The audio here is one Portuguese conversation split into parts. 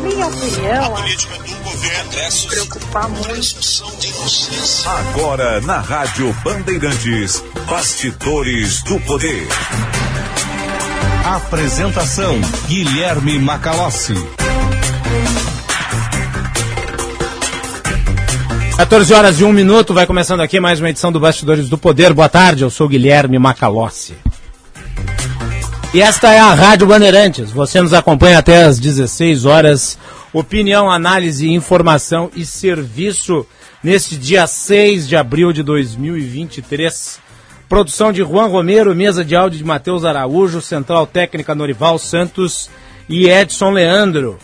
Na minha opinião, a política do governo é preocupar muito. Agora na Rádio Bandeirantes, Bastidores do Poder. Apresentação Guilherme Macalossi. 14 horas e 1 minuto, vai começando aqui mais uma edição do Bastidores do Poder. Boa tarde, eu sou Guilherme Macalossi. E esta é a Rádio Bandeirantes. Você nos acompanha até às 16 horas. Opinião, análise, informação e serviço neste dia 6 de abril de 2023. Produção de Juan Romero, mesa de áudio de Matheus Araújo, central técnica Norival Santos e Edson Leandro.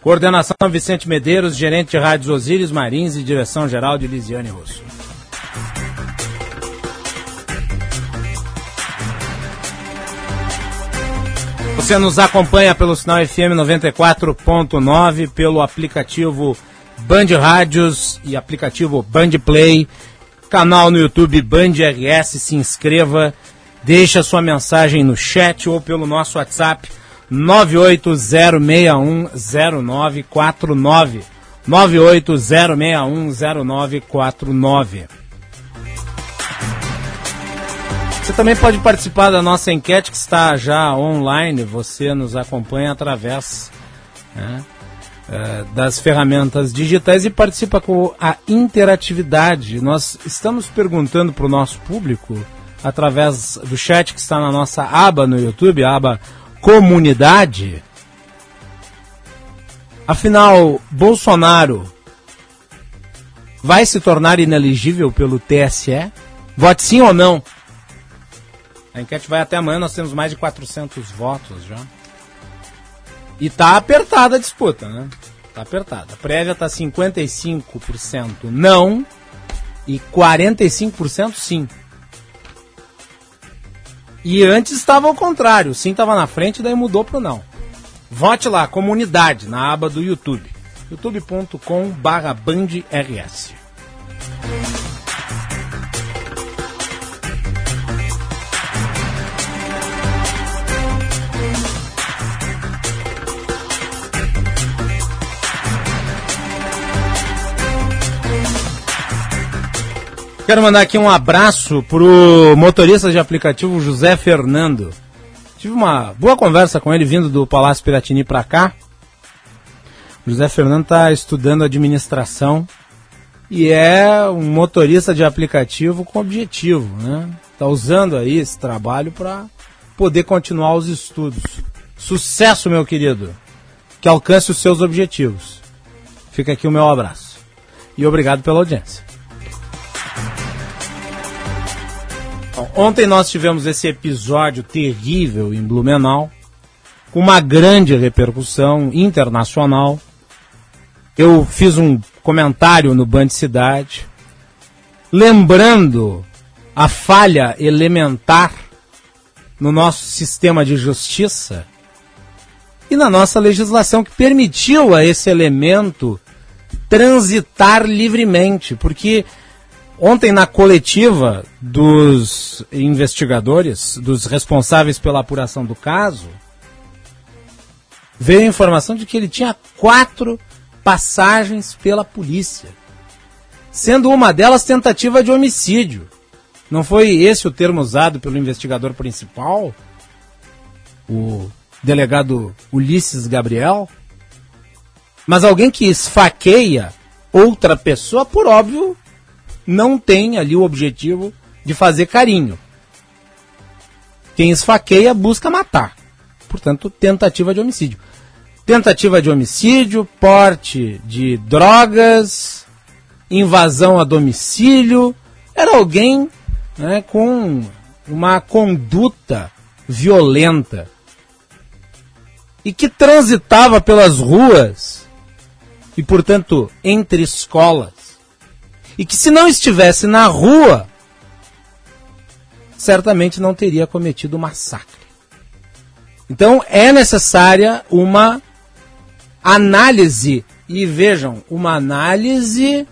Coordenação Vicente Medeiros, gerente de rádios Osíris Marins e direção geral de Lisiane Rosso. Você nos acompanha pelo sinal FM 94.9, pelo aplicativo Band Rádios e aplicativo Band Play, canal no YouTube Band RS, se inscreva, deixa sua mensagem no chat ou pelo nosso WhatsApp 980610949. 980610949. Você também pode participar da nossa enquete que está já online. Você nos acompanha através né, eh, das ferramentas digitais e participa com a interatividade. Nós estamos perguntando para o nosso público através do chat que está na nossa aba no YouTube, a aba comunidade. Afinal, Bolsonaro vai se tornar inelegível pelo TSE? Vote sim ou não? A enquete vai até amanhã, nós temos mais de 400 votos já. E tá apertada a disputa, né? Tá apertada. A prévia tá 55% não e 45% sim. E antes estava ao contrário, sim estava na frente, daí mudou para não. Vote lá, comunidade, na aba do YouTube. youtube.com Quero mandar aqui um abraço pro motorista de aplicativo José Fernando. Tive uma boa conversa com ele vindo do Palácio Piratini para cá. O José Fernando está estudando administração e é um motorista de aplicativo com objetivo, né? Tá usando aí esse trabalho para poder continuar os estudos. Sucesso, meu querido. Que alcance os seus objetivos. Fica aqui o meu abraço. E obrigado pela audiência. Ontem nós tivemos esse episódio terrível em Blumenau, com uma grande repercussão internacional. Eu fiz um comentário no Band Cidade, lembrando a falha elementar no nosso sistema de justiça e na nossa legislação que permitiu a esse elemento transitar livremente, porque Ontem, na coletiva dos investigadores, dos responsáveis pela apuração do caso, veio a informação de que ele tinha quatro passagens pela polícia, sendo uma delas tentativa de homicídio. Não foi esse o termo usado pelo investigador principal, o delegado Ulisses Gabriel? Mas alguém que esfaqueia outra pessoa, por óbvio, não tem ali o objetivo de fazer carinho. Quem esfaqueia busca matar. Portanto, tentativa de homicídio. Tentativa de homicídio, porte de drogas, invasão a domicílio. Era alguém né, com uma conduta violenta e que transitava pelas ruas e, portanto, entre escolas e que se não estivesse na rua, certamente não teria cometido o massacre. Então é necessária uma análise, e vejam, uma análise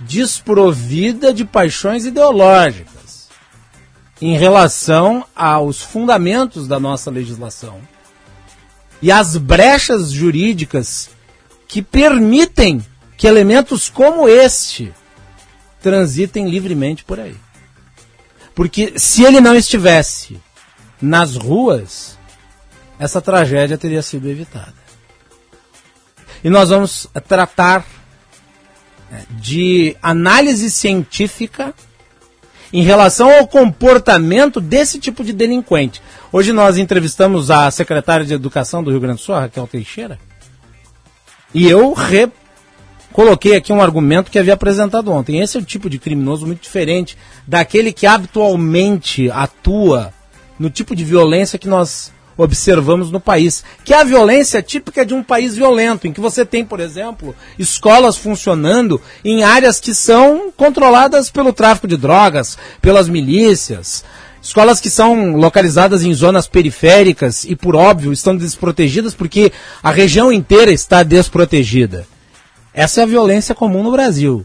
desprovida de paixões ideológicas em relação aos fundamentos da nossa legislação e as brechas jurídicas que permitem que elementos como este transitem livremente por aí. Porque se ele não estivesse nas ruas, essa tragédia teria sido evitada. E nós vamos tratar é, de análise científica em relação ao comportamento desse tipo de delinquente. Hoje nós entrevistamos a secretária de Educação do Rio Grande do Sul, Raquel Teixeira, e eu re coloquei aqui um argumento que havia apresentado ontem. Esse é um tipo de criminoso muito diferente daquele que habitualmente atua no tipo de violência que nós observamos no país, que é a violência típica de um país violento, em que você tem, por exemplo, escolas funcionando em áreas que são controladas pelo tráfico de drogas, pelas milícias, escolas que são localizadas em zonas periféricas e, por óbvio, estão desprotegidas porque a região inteira está desprotegida. Essa é a violência comum no Brasil.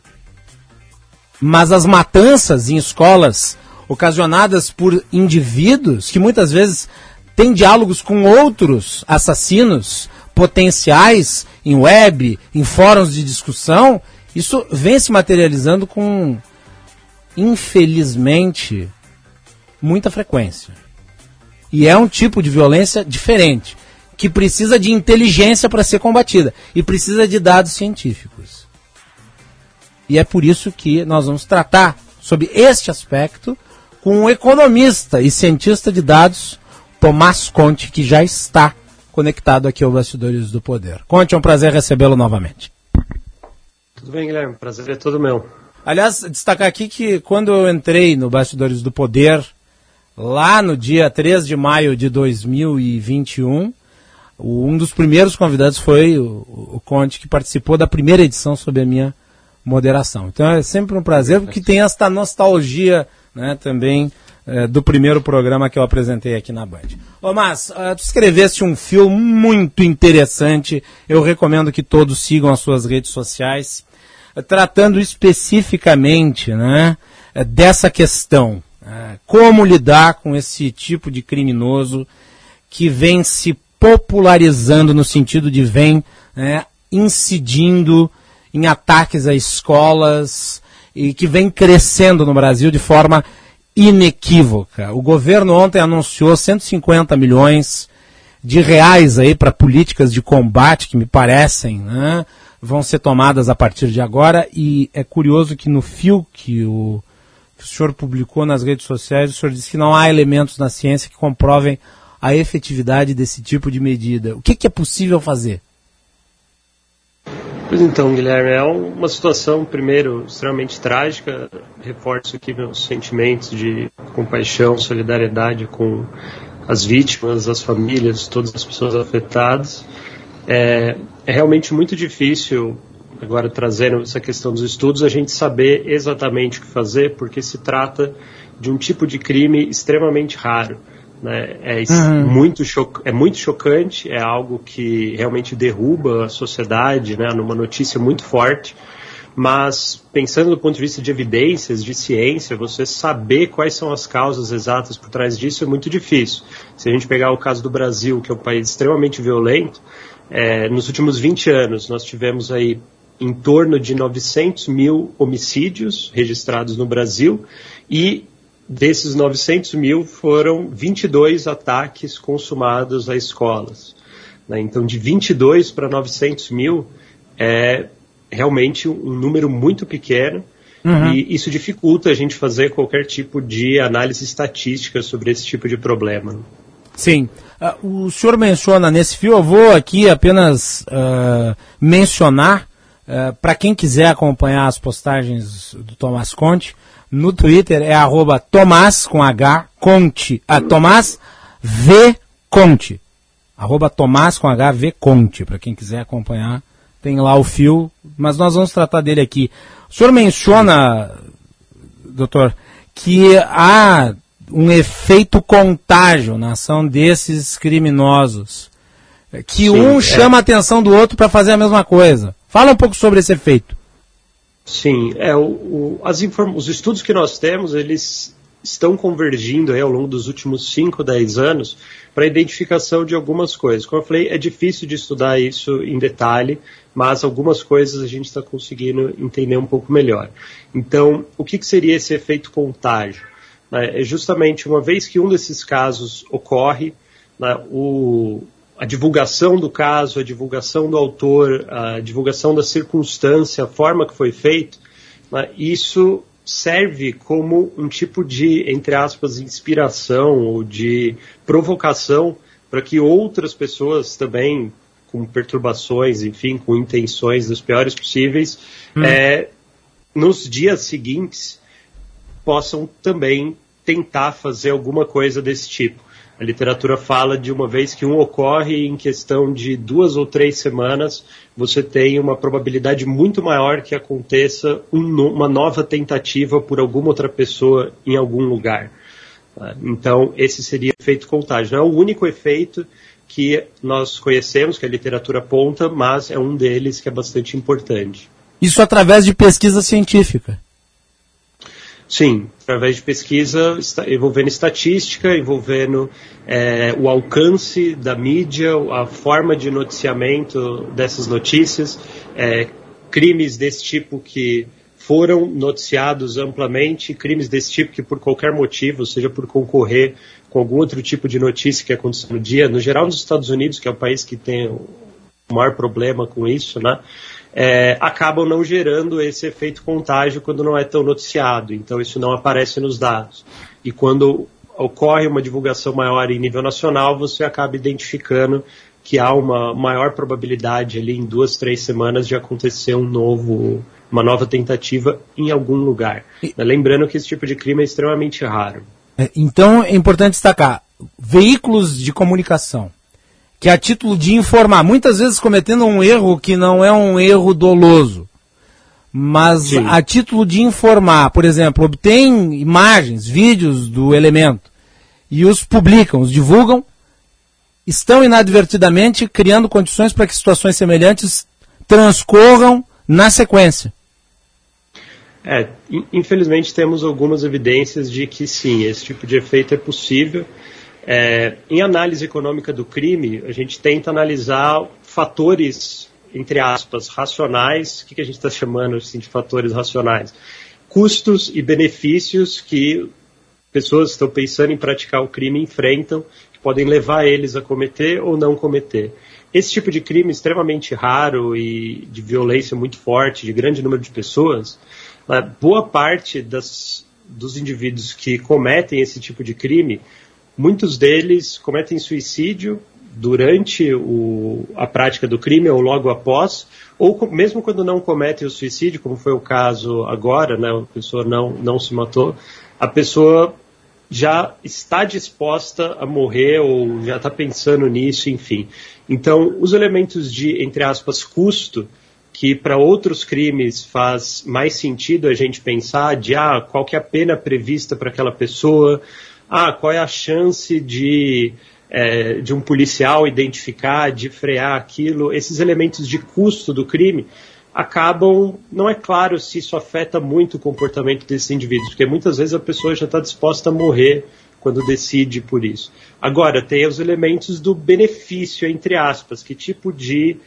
Mas as matanças em escolas ocasionadas por indivíduos que muitas vezes tem diálogos com outros assassinos potenciais em web, em fóruns de discussão, isso vem se materializando com, infelizmente, muita frequência. E é um tipo de violência diferente, que precisa de inteligência para ser combatida e precisa de dados científicos. E é por isso que nós vamos tratar sobre este aspecto com um economista e cientista de dados Tomás Conte, que já está conectado aqui ao Bastidores do Poder. Conte, é um prazer recebê-lo novamente. Tudo bem, Guilherme? Prazer é todo meu. Aliás, destacar aqui que quando eu entrei no Bastidores do Poder, lá no dia 3 de maio de 2021, um dos primeiros convidados foi o, o Conte, que participou da primeira edição sob a minha moderação. Então é sempre um prazer, porque tem esta nostalgia né, também é, do primeiro programa que eu apresentei aqui na Band. Ô, mas, uh, tu escreveste um filme muito interessante, eu recomendo que todos sigam as suas redes sociais, tratando especificamente né, uh, dessa questão. como lidar com esse tipo de criminoso que vem se popularizando no sentido de vem né, incidindo em ataques a escolas e que vem crescendo no Brasil de forma inequívoca. O governo ontem anunciou 150 milhões de reais aí para políticas de combate que me parecem né, vão ser tomadas a partir de agora e é curioso que no fio que o, que o senhor publicou nas redes sociais o senhor disse que não há elementos na ciência que comprovem a efetividade desse tipo de medida. O que, que é possível fazer? Pois então, Guilherme, é uma situação, primeiro, extremamente trágica. Reforço aqui meus sentimentos de compaixão, solidariedade com as vítimas, as famílias, todas as pessoas afetadas. É, é realmente muito difícil, agora trazendo essa questão dos estudos, a gente saber exatamente o que fazer, porque se trata de um tipo de crime extremamente raro. Né? É, uhum. muito é muito chocante, é algo que realmente derruba a sociedade, né? numa notícia muito forte. Mas, pensando do ponto de vista de evidências, de ciência, você saber quais são as causas exatas por trás disso é muito difícil. Se a gente pegar o caso do Brasil, que é um país extremamente violento, é, nos últimos 20 anos nós tivemos aí em torno de 900 mil homicídios registrados no Brasil e Desses 900 mil, foram 22 ataques consumados a escolas. Né? Então, de 22 para 900 mil é realmente um número muito pequeno. Uhum. E isso dificulta a gente fazer qualquer tipo de análise estatística sobre esse tipo de problema. Sim. Uh, o senhor menciona nesse fio, eu vou aqui apenas uh, mencionar, uh, para quem quiser acompanhar as postagens do Tomás Conte, no Twitter é arroba Tomás com H Conte. Ah, Tomás V Conte. Arroba Tomás com H V Conte. Para quem quiser acompanhar, tem lá o fio. Mas nós vamos tratar dele aqui. O senhor menciona, doutor, que há um efeito contágio na ação desses criminosos. Que Sim, um é. chama a atenção do outro para fazer a mesma coisa. Fala um pouco sobre esse efeito. Sim, é, o, o, as os estudos que nós temos, eles estão convergindo aí, ao longo dos últimos 5, 10 anos para a identificação de algumas coisas. Como eu falei, é difícil de estudar isso em detalhe, mas algumas coisas a gente está conseguindo entender um pouco melhor. Então, o que, que seria esse efeito contágio? É justamente uma vez que um desses casos ocorre, né, o, a divulgação do caso, a divulgação do autor, a divulgação da circunstância, a forma que foi feito, né, isso serve como um tipo de, entre aspas, inspiração ou de provocação para que outras pessoas também com perturbações, enfim, com intenções das piores possíveis, hum. é, nos dias seguintes possam também tentar fazer alguma coisa desse tipo. A literatura fala de uma vez que um ocorre em questão de duas ou três semanas, você tem uma probabilidade muito maior que aconteça um, uma nova tentativa por alguma outra pessoa em algum lugar. Tá? Então, esse seria o efeito contágio. Não é o único efeito que nós conhecemos, que a literatura aponta, mas é um deles que é bastante importante. Isso através de pesquisa científica. Sim, através de pesquisa envolvendo estatística, envolvendo é, o alcance da mídia, a forma de noticiamento dessas notícias, é, crimes desse tipo que foram noticiados amplamente, crimes desse tipo que por qualquer motivo, seja por concorrer com algum outro tipo de notícia que aconteceu no dia, no geral nos Estados Unidos, que é o país que tem o maior problema com isso, né? É, acabam não gerando esse efeito contágio quando não é tão noticiado. Então, isso não aparece nos dados. E quando ocorre uma divulgação maior em nível nacional, você acaba identificando que há uma maior probabilidade ali em duas, três semanas de acontecer um novo, uma nova tentativa em algum lugar. Lembrando que esse tipo de crime é extremamente raro. É, então é importante destacar veículos de comunicação que a título de informar, muitas vezes cometendo um erro que não é um erro doloso, mas Sim. a título de informar, por exemplo, obtém imagens, vídeos do elemento e os publicam, os divulgam, estão inadvertidamente criando condições para que situações semelhantes transcorram na sequência. É, infelizmente temos algumas evidências de que sim, esse tipo de efeito é possível. É, em análise econômica do crime, a gente tenta analisar fatores, entre aspas, racionais. O que, que a gente está chamando assim, de fatores racionais? Custos e benefícios que pessoas que estão pensando em praticar o crime enfrentam, que podem levar eles a cometer ou não cometer. Esse tipo de crime extremamente raro e de violência muito forte, de grande número de pessoas, boa parte das, dos indivíduos que cometem esse tipo de crime Muitos deles cometem suicídio durante o, a prática do crime ou logo após, ou mesmo quando não cometem o suicídio, como foi o caso agora, né, a pessoa não, não se matou, a pessoa já está disposta a morrer ou já está pensando nisso, enfim. Então, os elementos de, entre aspas, custo, que para outros crimes faz mais sentido a gente pensar de ah, qual que é a pena prevista para aquela pessoa, ah, qual é a chance de, é, de um policial identificar, de frear aquilo, esses elementos de custo do crime acabam, não é claro se isso afeta muito o comportamento desses indivíduos, porque muitas vezes a pessoa já está disposta a morrer quando decide por isso. Agora, tem os elementos do benefício, entre aspas, que tipo de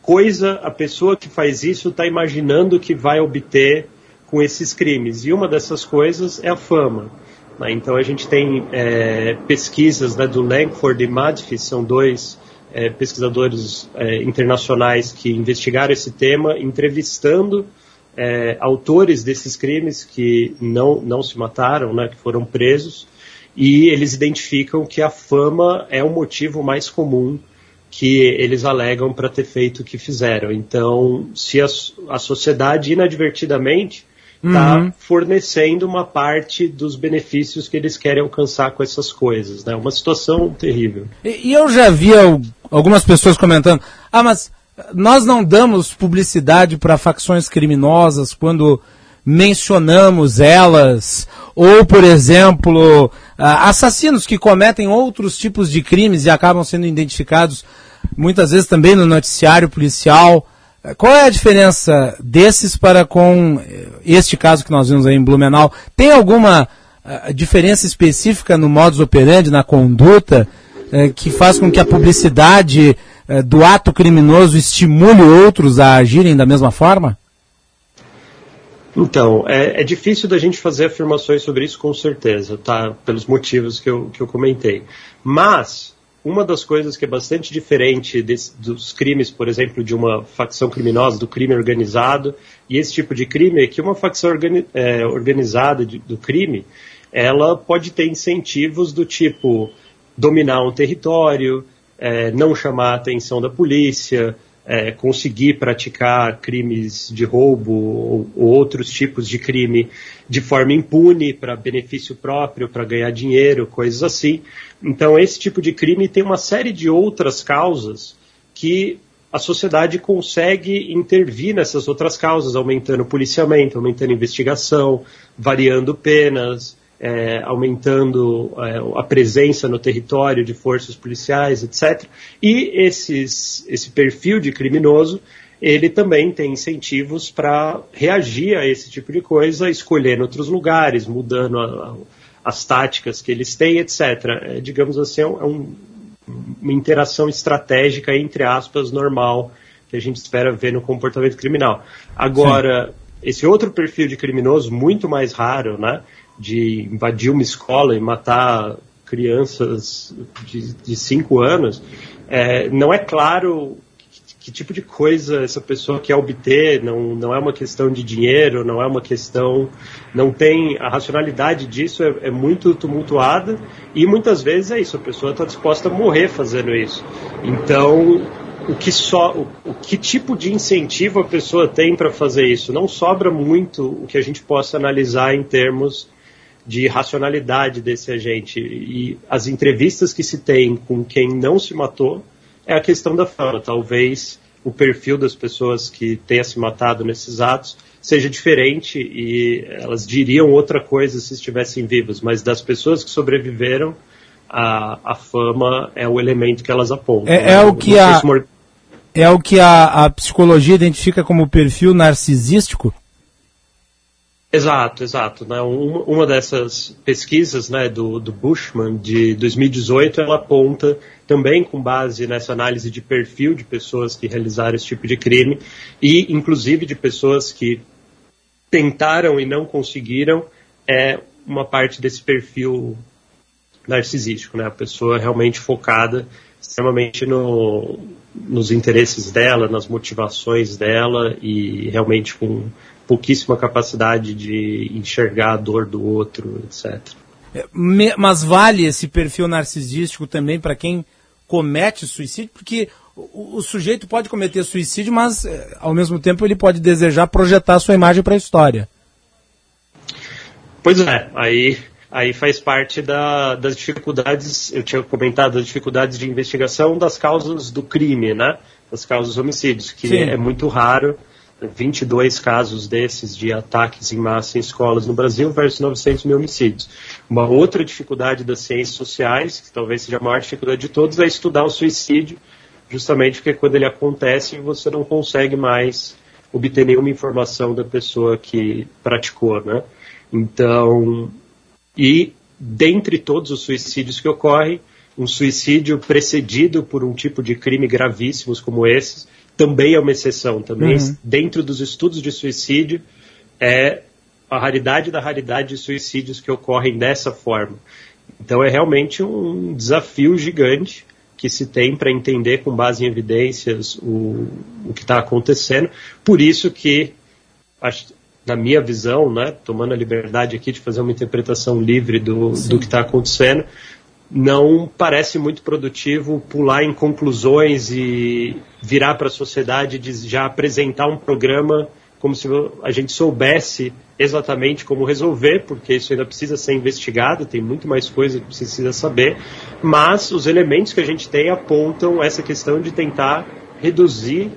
coisa a pessoa que faz isso está imaginando que vai obter com esses crimes. E uma dessas coisas é a fama. Né? Então a gente tem é, pesquisas né, do Langford e Madfi, são dois é, pesquisadores é, internacionais que investigaram esse tema, entrevistando é, autores desses crimes que não, não se mataram, né, que foram presos, e eles identificam que a fama é o motivo mais comum que eles alegam para ter feito o que fizeram. Então, se a, a sociedade inadvertidamente está uhum. fornecendo uma parte dos benefícios que eles querem alcançar com essas coisas. Né? Uma situação terrível. E, e eu já vi algumas pessoas comentando: ah, mas nós não damos publicidade para facções criminosas quando mencionamos elas, ou, por exemplo, assassinos que cometem outros tipos de crimes e acabam sendo identificados muitas vezes também no noticiário policial. Qual é a diferença desses para com este caso que nós vimos aí em Blumenau? Tem alguma a diferença específica no modus operandi, na conduta, é, que faz com que a publicidade do ato criminoso estimule outros a agirem da mesma forma? Então, é, é, difícil da gente fazer afirmações sobre isso com certeza, tá? Pelos motivos que eu, que eu comentei. Mas, uma das coisas que é bastante diferente desse, dos crimes, por exemplo, de uma facção criminosa, do crime organizado, e esse tipo de crime, é que uma facção organi é, organizada de, do crime, ela pode ter incentivos do tipo dominar um território, é, não chamar a atenção da polícia, é, conseguir praticar crimes de roubo ou, ou, outros tipos de crime de forma impune, para benefício próprio, para ganhar dinheiro, coisas assim. Então, esse tipo de crime tem uma série de outras causas que a sociedade consegue intervir nessas outras causas, aumentando o policiamento, aumentando a investigação, variando penas, é, aumentando é, a presença no território de forças policiais, etc. E esses, esse perfil de criminoso, ele também tem incentivos para reagir a esse tipo de coisa, escolhendo outros lugares, mudando a, a, as táticas que eles têm, etc. É, digamos assim, é um, uma interação estratégica, entre aspas, normal, que a gente espera ver no comportamento criminal. Agora, Sim. esse outro perfil de criminoso, muito mais raro, né? De invadir uma escola e matar crianças de 5 anos, é, não é claro que, que, tipo de coisa essa pessoa quer obter, não, não é uma questão de dinheiro, não é uma questão. Não tem. A racionalidade disso é, é muito tumultuada e muitas vezes é isso, a pessoa está disposta a morrer fazendo isso. Então, o que só o, o, que tipo de incentivo a pessoa tem para fazer isso não sobra muito o que a gente possa analisar em termos de racionalidade desse agente. E as entrevistas que se tem com quem não se matou é a questão da fama. Talvez o perfil das pessoas que tenha se matado nesses atos seja diferente e elas diriam outra coisa se estivessem vivas, mas das pessoas que sobreviveram, a, a fama é o elemento que elas apontam. É, é o que a, é o que a, a psicologia identifica como perfil narcisístico? Exato, exato. Né? Uma, uma dessas pesquisas né, do, do Bushman de 2018, ela aponta também com base nessa análise de perfil de pessoas que realizaram esse tipo de crime e inclusive de pessoas que tentaram e não conseguiram é uma parte desse perfil narcisístico, né? A pessoa realmente focada extremamente no, nos interesses dela, nas motivações dela e realmente com pouquíssima capacidade de enxergar a dor do outro, etc. É, mas vale esse perfil narcisístico também para quem comete suicídio, porque o, sujeito pode cometer suicídio, mas é, ao mesmo tempo ele pode desejar projetar sua imagem para a história. Pois é, aí, aí faz parte da, das dificuldades, eu tinha comentado, das dificuldades de investigação das causas do crime, né? Das causas dos homicídios, que Sim. é muito raro 22 casos desses de ataques em massa em escolas no Brasil versus 900 mil homicídios. Uma outra dificuldade das ciências sociais, que talvez seja a maior dificuldade de todos, é estudar o suicídio, justamente porque quando ele acontece você não consegue mais obter nenhuma informação da pessoa que praticou, né? Então, e dentre todos os suicídios que ocorrem, um suicídio precedido por um tipo de crime gravíssimos como esses, também é uma exceção. Também uhum. dentro dos estudos de suicídio é a raridade da raridade de suicídios que ocorrem dessa forma. Então é realmente um desafio gigante que se tem para entender com base em evidências o, o que está acontecendo. Por isso que, na minha visão, né, tomando a liberdade aqui de fazer uma interpretação livre do, do que está acontecendo, não parece muito produtivo pular em conclusões e virar para a sociedade de já apresentar um programa como se a gente soubesse exatamente como resolver, porque isso ainda precisa ser investigado, tem muito mais coisa que precisa saber, mas os elementos que a gente tem apontam essa questão de tentar reduzir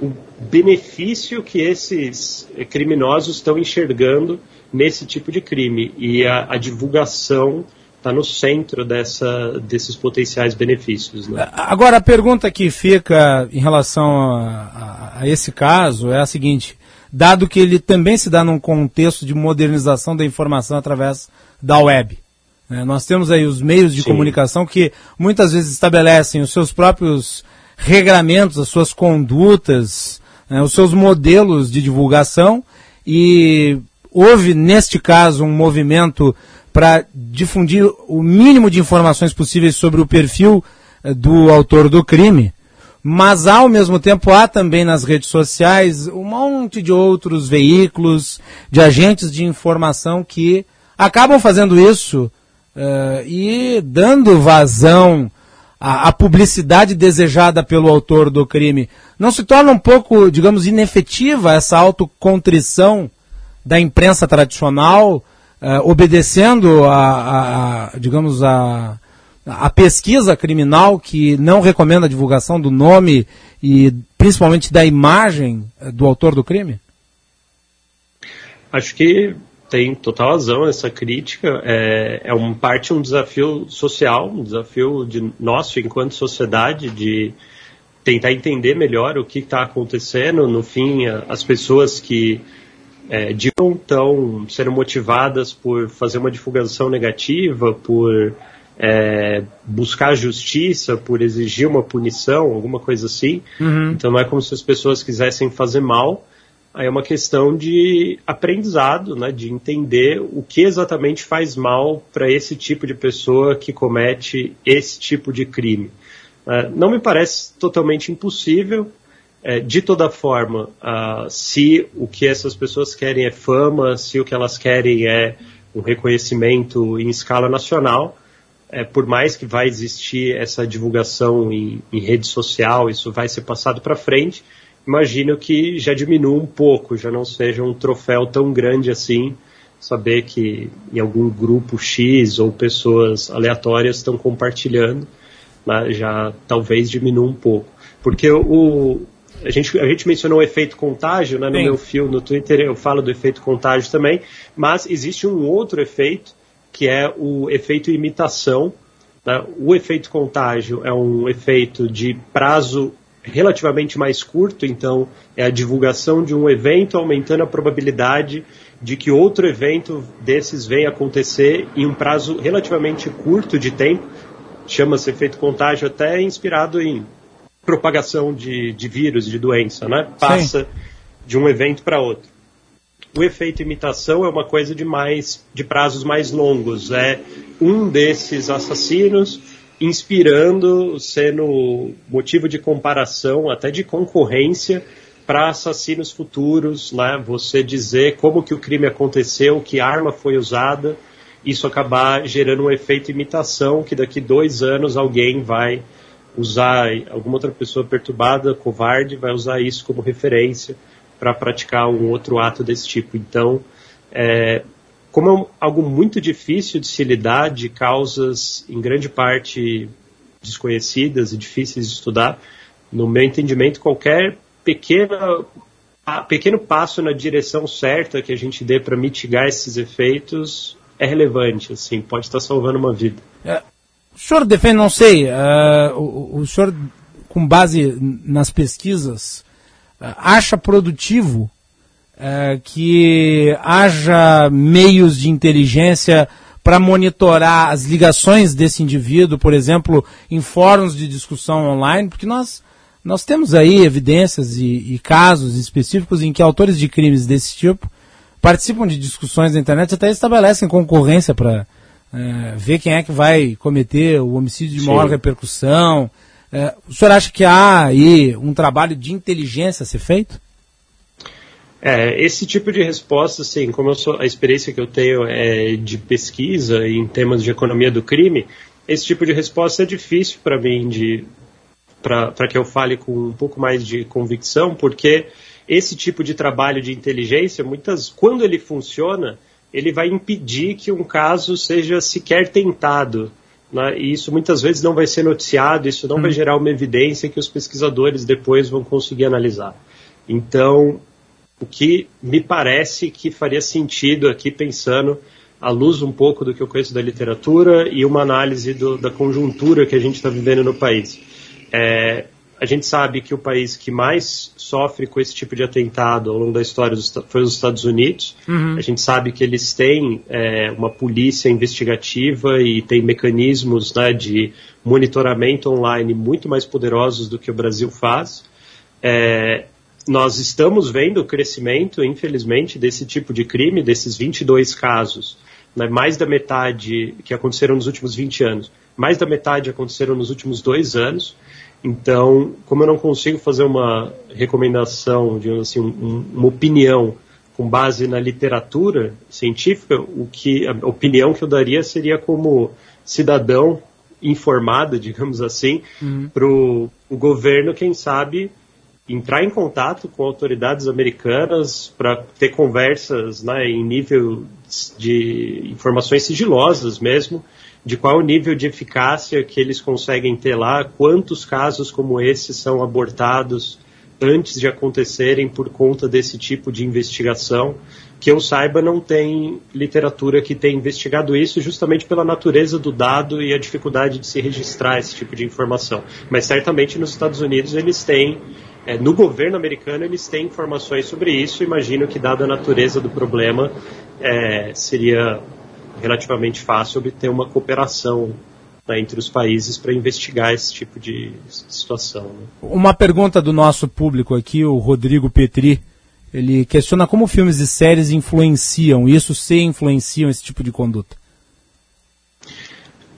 o benefício que esses criminosos estão enxergando nesse tipo de crime. E a, a divulgação está no centro dessa, desses potenciais benefícios. Né? Agora, a pergunta que fica em relação a, a, a esse caso é a seguinte: dado que ele também se dá num contexto de modernização da informação através da web. É, nós temos aí os meios de Sim. comunicação que muitas vezes estabelecem os seus próprios regramentos, as suas condutas, né, os seus modelos de divulgação e houve, neste caso, um movimento para difundir o mínimo de informações possíveis sobre o perfil eh, do autor do crime, mas ao mesmo tempo há também nas redes sociais um monte de outros veículos, de agentes de informação que acabam fazendo isso uh, e dando vazão à, à, publicidade desejada pelo autor do crime. Não se torna um pouco, digamos, inefetiva essa autocontrição da imprensa tradicional, uh, obedecendo a, a, a, digamos, a a pesquisa criminal que não recomenda a divulgação do nome e principalmente da imagem eh, do autor do crime? Acho que tem total razão essa crítica. É, é um parte um desafio social, um desafio de nosso enquanto sociedade de tentar entender melhor o que está acontecendo. No fim, as pessoas que é, digam estão sendo motivadas por fazer uma divulgação negativa, por é, buscar justiça, por exigir uma punição, alguma coisa assim. Uhum. Então não é como se as pessoas quisessem fazer mal. Aí é uma questão de aprendizado, né, de entender o que exatamente faz mal para esse tipo de pessoa que comete esse tipo de crime. É, não me parece totalmente impossível. É, de toda forma, uh, se o que essas pessoas querem é fama, se o que elas querem é um reconhecimento em escala nacional, é, por mais que vai existir essa divulgação em, em rede social, isso vai ser passado para frente, imagino que já diminua um pouco, já não seja um troféu tão grande assim, saber que em algum grupo X ou pessoas aleatórias estão compartilhando, mas já talvez diminua um pouco. Porque o, a gente, a gente mencionou o efeito contágio, né? no Sim. meu fio no Twitter eu falo do efeito contágio também, mas existe um outro efeito que é o efeito imitação. Né? O efeito contágio é um efeito de prazo relativamente mais curto, então é a divulgação de um evento aumentando a probabilidade de que outro evento desses venha acontecer em um prazo relativamente curto de tempo. Chama-se efeito contágio até inspirado em propagação de, de vírus, de doença, né? Passa Sim. de um evento para outro. O efeito imitação é uma coisa de mais de prazos mais longos. É um desses assassinos inspirando, sendo motivo de comparação, até de concorrência para assassinos futuros, né? Você dizer como que o crime aconteceu, que arma foi usada, isso acabar gerando um efeito imitação que daqui dois anos alguém vai usar, alguma outra pessoa perturbada, covarde, vai usar isso como referência para praticar um outro ato desse tipo. Então, é, como é algo muito difícil de se lidar, de causas em grande parte desconhecidas e difíceis de estudar, no meu entendimento, qualquer pequena, pequeno passo na direção certa que a gente dê para mitigar esses efeitos é relevante, assim, pode estar salvando uma vida. É, o senhor defende, não sei, uh, o, o senhor, com base nas pesquisas, acha produtivo é, que haja meios de inteligência para monitorar as ligações desse indivíduo, por exemplo, em fóruns de discussão online, porque nós, nós temos aí evidências e, e casos específicos em que autores de crimes desse tipo participam de discussões na internet até estabelecem concorrência para é, ver quem é que vai cometer o homicídio de maior Sim. repercussão, é, o senhor acha que há aí um trabalho de inteligência a ser feito? É, esse tipo de resposta, assim, como sou, a experiência que eu tenho é de pesquisa em temas de economia do crime, esse tipo de resposta é difícil para mim de para que eu fale com um pouco mais de convicção, porque esse tipo de trabalho de inteligência, muitas, quando ele funciona, ele vai impedir que um caso seja sequer tentado. Né? E isso muitas vezes não vai ser noticiado, isso não vai gerar uma evidência que os pesquisadores depois vão conseguir analisar. Então, o que me parece que faria sentido aqui pensando à luz um pouco do que eu conheço da literatura e uma análise do, da conjuntura que a gente está vivendo no país. É, a gente sabe que o país que mais sofre com esse tipo de atentado ao longo da história foi os Estados Unidos. Uhum. A gente sabe que eles têm é, uma polícia investigativa e tem mecanismos né, de monitoramento online muito mais poderosos do que o Brasil faz. É, nós estamos vendo o crescimento, infelizmente, desse tipo de crime, desses 22 casos, né, mais da metade que aconteceram nos últimos 20 anos, mais da metade aconteceram nos últimos dois anos. Então, como eu não consigo fazer uma recomendação, de assim, um, uma opinião com base na literatura científica, o que a opinião que eu daria seria como cidadão informado, digamos assim, uhum. para o governo, quem sabe, entrar em contato com autoridades americanas para ter conversas né, em nível de informações sigilosas mesmo, de qual nível de eficácia que eles conseguem ter lá, quantos casos como esse são abortados antes de acontecerem por conta desse tipo de investigação. Que eu saiba, não tem literatura que tenha investigado isso, justamente pela natureza do dado e a dificuldade de se registrar esse tipo de informação. Mas certamente nos Estados Unidos eles têm, é, no governo americano, eles têm informações sobre isso. Imagino que, dada a natureza do problema, é, seria relativamente fácil obter uma cooperação né, entre os países para investigar esse tipo de situação. Né? Uma pergunta do nosso público aqui, o Rodrigo Petri, ele questiona como filmes e séries influenciam isso, se influenciam esse tipo de conduta.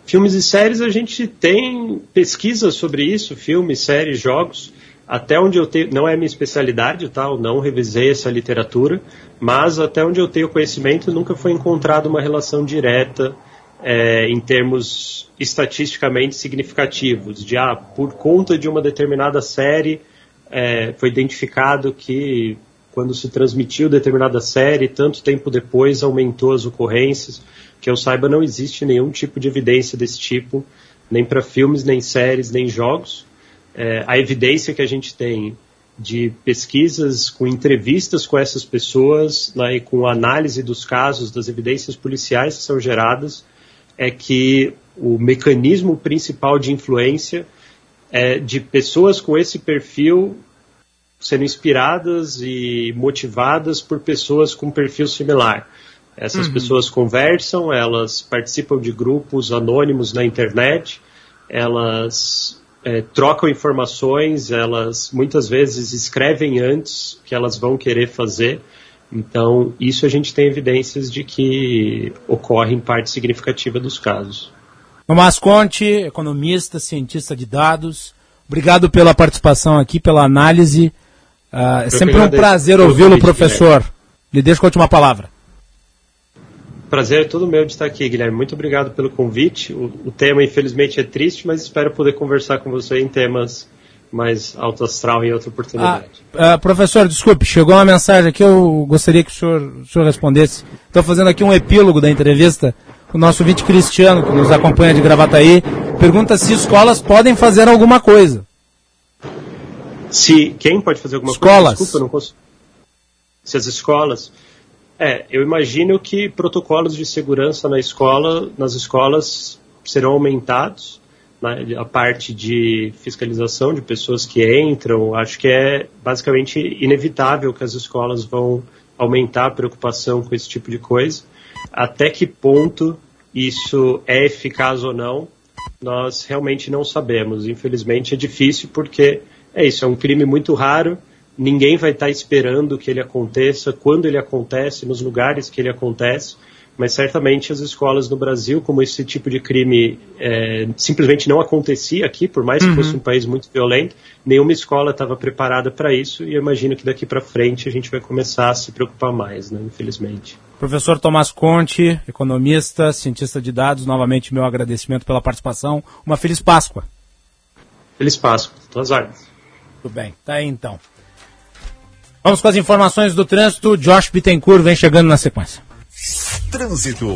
Filmes e séries, a gente tem pesquisas sobre isso, filmes, séries, jogos até onde eu tenho, não é minha especialidade, tá? Eu não revisei essa literatura, mas até onde eu tenho conhecimento, nunca foi encontrada uma relação direta é, em termos estatisticamente significativos, de ah, por conta de uma determinada série é, foi identificado que quando se transmitiu determinada série, tanto tempo depois aumentou as ocorrências. Que eu saiba, não existe nenhum tipo de evidência desse tipo, nem para filmes, nem séries, nem jogos é, a evidência que a gente tem de pesquisas com entrevistas com essas pessoas né, e com análise dos casos, das evidências policiais que são geradas, é que o mecanismo principal de influência é de pessoas com esse perfil sendo inspiradas e motivadas por pessoas com perfil similar. Essas uhum. pessoas conversam, elas participam de grupos anônimos na internet, elas é, trocam informações, elas muitas vezes escrevem antes que elas vão querer fazer. Então, isso a gente tem evidências de que ocorre em parte significativa dos casos. Tomás Conte, economista, cientista de dados, obrigado pela participação aqui, pela análise. Uh, é sempre um prazer ouvi-lo, professor. Lhe deixo a última palavra. Prazer é todo meu de estar aqui, Guilherme. Muito obrigado pelo convite. O, o, tema, infelizmente, é triste, mas espero poder conversar com você em temas mais alto astral em outra oportunidade. Ah, uh, professor, desculpe, chegou uma mensagem aqui, eu gostaria que o senhor, o senhor respondesse. Estou fazendo aqui um epílogo da entrevista. O nosso vinte Cristiano, que nos acompanha de Gravataí, pergunta se escolas podem fazer alguma coisa. Se quem pode fazer alguma escolas. coisa? Desculpa, não posso. Se as escolas. É, eu imagino que protocolos de segurança na escola, nas escolas serão aumentados. Né, a parte de fiscalização de pessoas que entram, acho que é basicamente inevitável que as escolas vão aumentar a preocupação com esse tipo de coisa. Até que ponto isso é eficaz ou não, nós realmente não sabemos. Infelizmente é difícil porque é isso, é um crime muito raro ninguém vai estar esperando que ele aconteça, quando ele acontece, nos lugares que ele acontece, mas certamente as escolas no Brasil, como esse tipo de crime é, simplesmente não acontecia aqui, por mais que uhum. fosse um país muito violento, nenhuma escola estava preparada para isso e eu imagino que daqui para frente a gente vai começar a se preocupar mais, né, infelizmente. Professor Tomás Conte, economista, cientista de dados, novamente meu agradecimento pela participação. Uma feliz Páscoa. Feliz Páscoa, todas as ordens. Tudo bem, tá aí então. Vamos com as informações do trânsito. Josh Bittencourt vem chegando na sequência. Trânsito.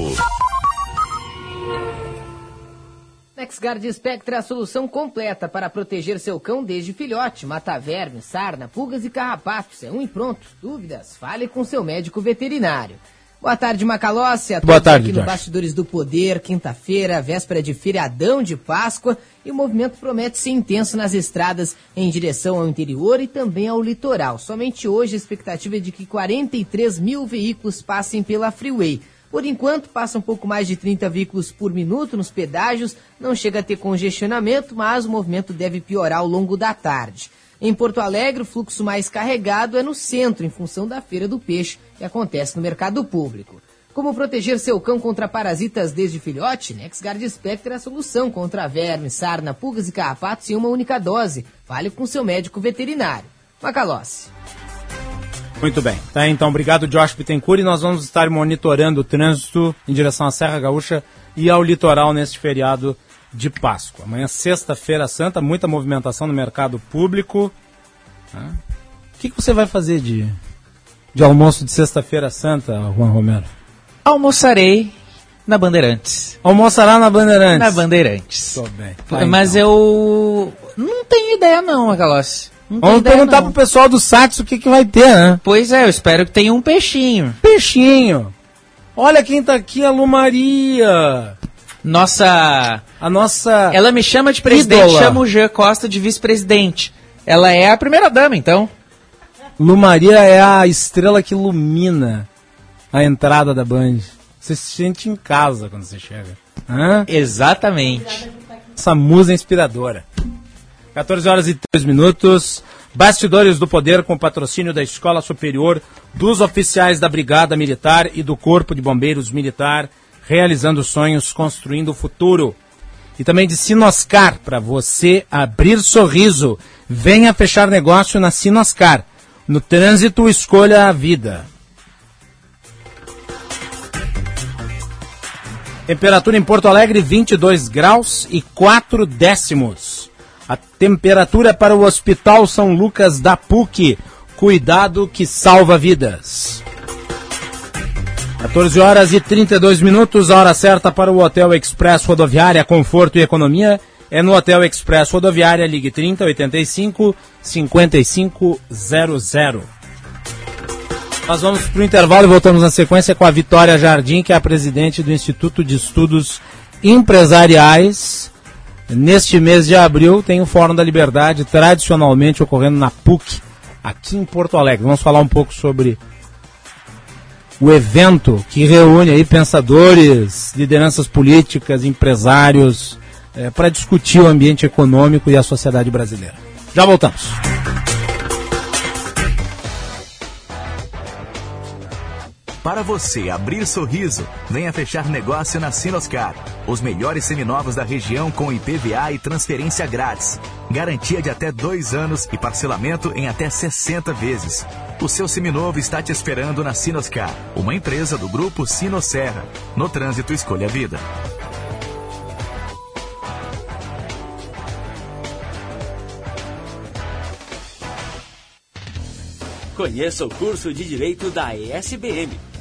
NexGuard Spectra é a solução completa para proteger seu cão desde filhote, mata verme, sarna, pulgas e carrapatos. É um e pronto. Dúvidas? Fale com seu médico veterinário. Boa tarde, Macalossi. A Boa tarde, aqui no. Bastidores do Poder, quinta-feira, véspera de feriadão de Páscoa, e o movimento promete ser intenso nas estradas em direção ao interior e também ao litoral. Somente hoje a expectativa é de que 43 mil veículos passem pela Freeway. Por enquanto, passa um pouco mais de 30 veículos por minuto nos pedágios, não chega a ter congestionamento, mas o movimento deve piorar ao longo da tarde. Em Porto Alegre, o fluxo mais carregado é no centro, em função da Feira do Peixe, que acontece no mercado público. Como proteger seu cão contra parasitas desde filhote? NexGard Spectre é a solução contra verme, sarna, pulgas e carrapatos em uma única dose. Fale com seu médico veterinário. Macalossi. Muito bem. Tá, então, obrigado, Josh Bittencourt. E nós vamos estar monitorando o trânsito em direção à Serra Gaúcha e ao litoral neste feriado de Páscoa. Amanhã, sexta-feira santa, muita movimentação no mercado público. O que, que você vai fazer de, de almoço de sexta-feira santa, Juan Romero? Almoçarei na Bandeirantes. Almoçará na Bandeirantes. Na Bandeirantes. Tô bem. Tá, Mas então. eu não tenho ideia não, tenho Vamos ideia, perguntar não. pro pessoal do Sax o que, que vai ter, né? Pois é, eu espero que tenha um peixinho. Peixinho. Olha quem tá aqui, a Lu Maria. Nossa... A nossa... Ela me chama de presidente, Ídola. chama o Jean Costa de vice-presidente. Ela é a primeira dama, então. Lu Maria é a estrela que ilumina a entrada da Band. Você se sente em casa quando você chega. Hã? Exatamente. Essa musa inspiradora. 14 horas e 3 minutos. Bastidores do Poder com patrocínio da Escola Superior, dos oficiais da Brigada Militar e do Corpo de Bombeiros Militar, realizando sonhos, construindo o futuro. E também de Sinoscar, para você abrir sorriso. Venha fechar negócio na Sinoscar. No trânsito, escolha a vida. Temperatura em Porto Alegre, 22 graus e 4 décimos. A temperatura para o Hospital São Lucas da PUC. Cuidado que salva vidas. 14 horas e 32 minutos, a hora certa para o Hotel Express Rodoviária, conforto e economia. É no Hotel Express Rodoviária, ligue 30 85 5500. Nós vamos para o intervalo e voltamos na sequência com a Vitória Jardim, que é a presidente do Instituto de Estudos Empresariais. Neste mês de abril tem o Fórum da Liberdade, tradicionalmente ocorrendo na PUC, aqui em Porto Alegre. Vamos falar um pouco sobre o evento que reúne aí pensadores, lideranças políticas, empresários, eh, para discutir o ambiente econômico e a sociedade brasileira. Já voltamos. Para você abrir sorriso, venha fechar negócio na Sinoscar. Os melhores seminovos da região com IPVA e transferência grátis. Garantia de até dois anos e parcelamento em até 60 vezes. O seu seminovo está te esperando na Sinoscar, uma empresa do grupo Sinosserra. No trânsito, escolha a vida. Conheça o curso de Direito da ESBM,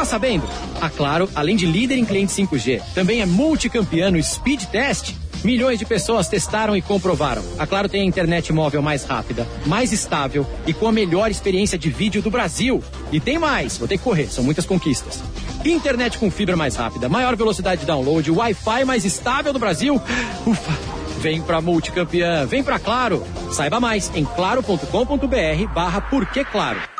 Tá sabendo? A Claro, além de líder em cliente 5G, também é multicampeão no Speed Test. Milhões de pessoas testaram e comprovaram. A Claro tem a internet móvel mais rápida, mais estável e com a melhor experiência de vídeo do Brasil. E tem mais, vou ter que correr, são muitas conquistas. Internet com fibra mais rápida, maior velocidade de download, Wi-Fi mais estável do Brasil. Ufa! Vem pra multicampeã, vem pra Claro. Saiba mais em claro.com.br barra Claro.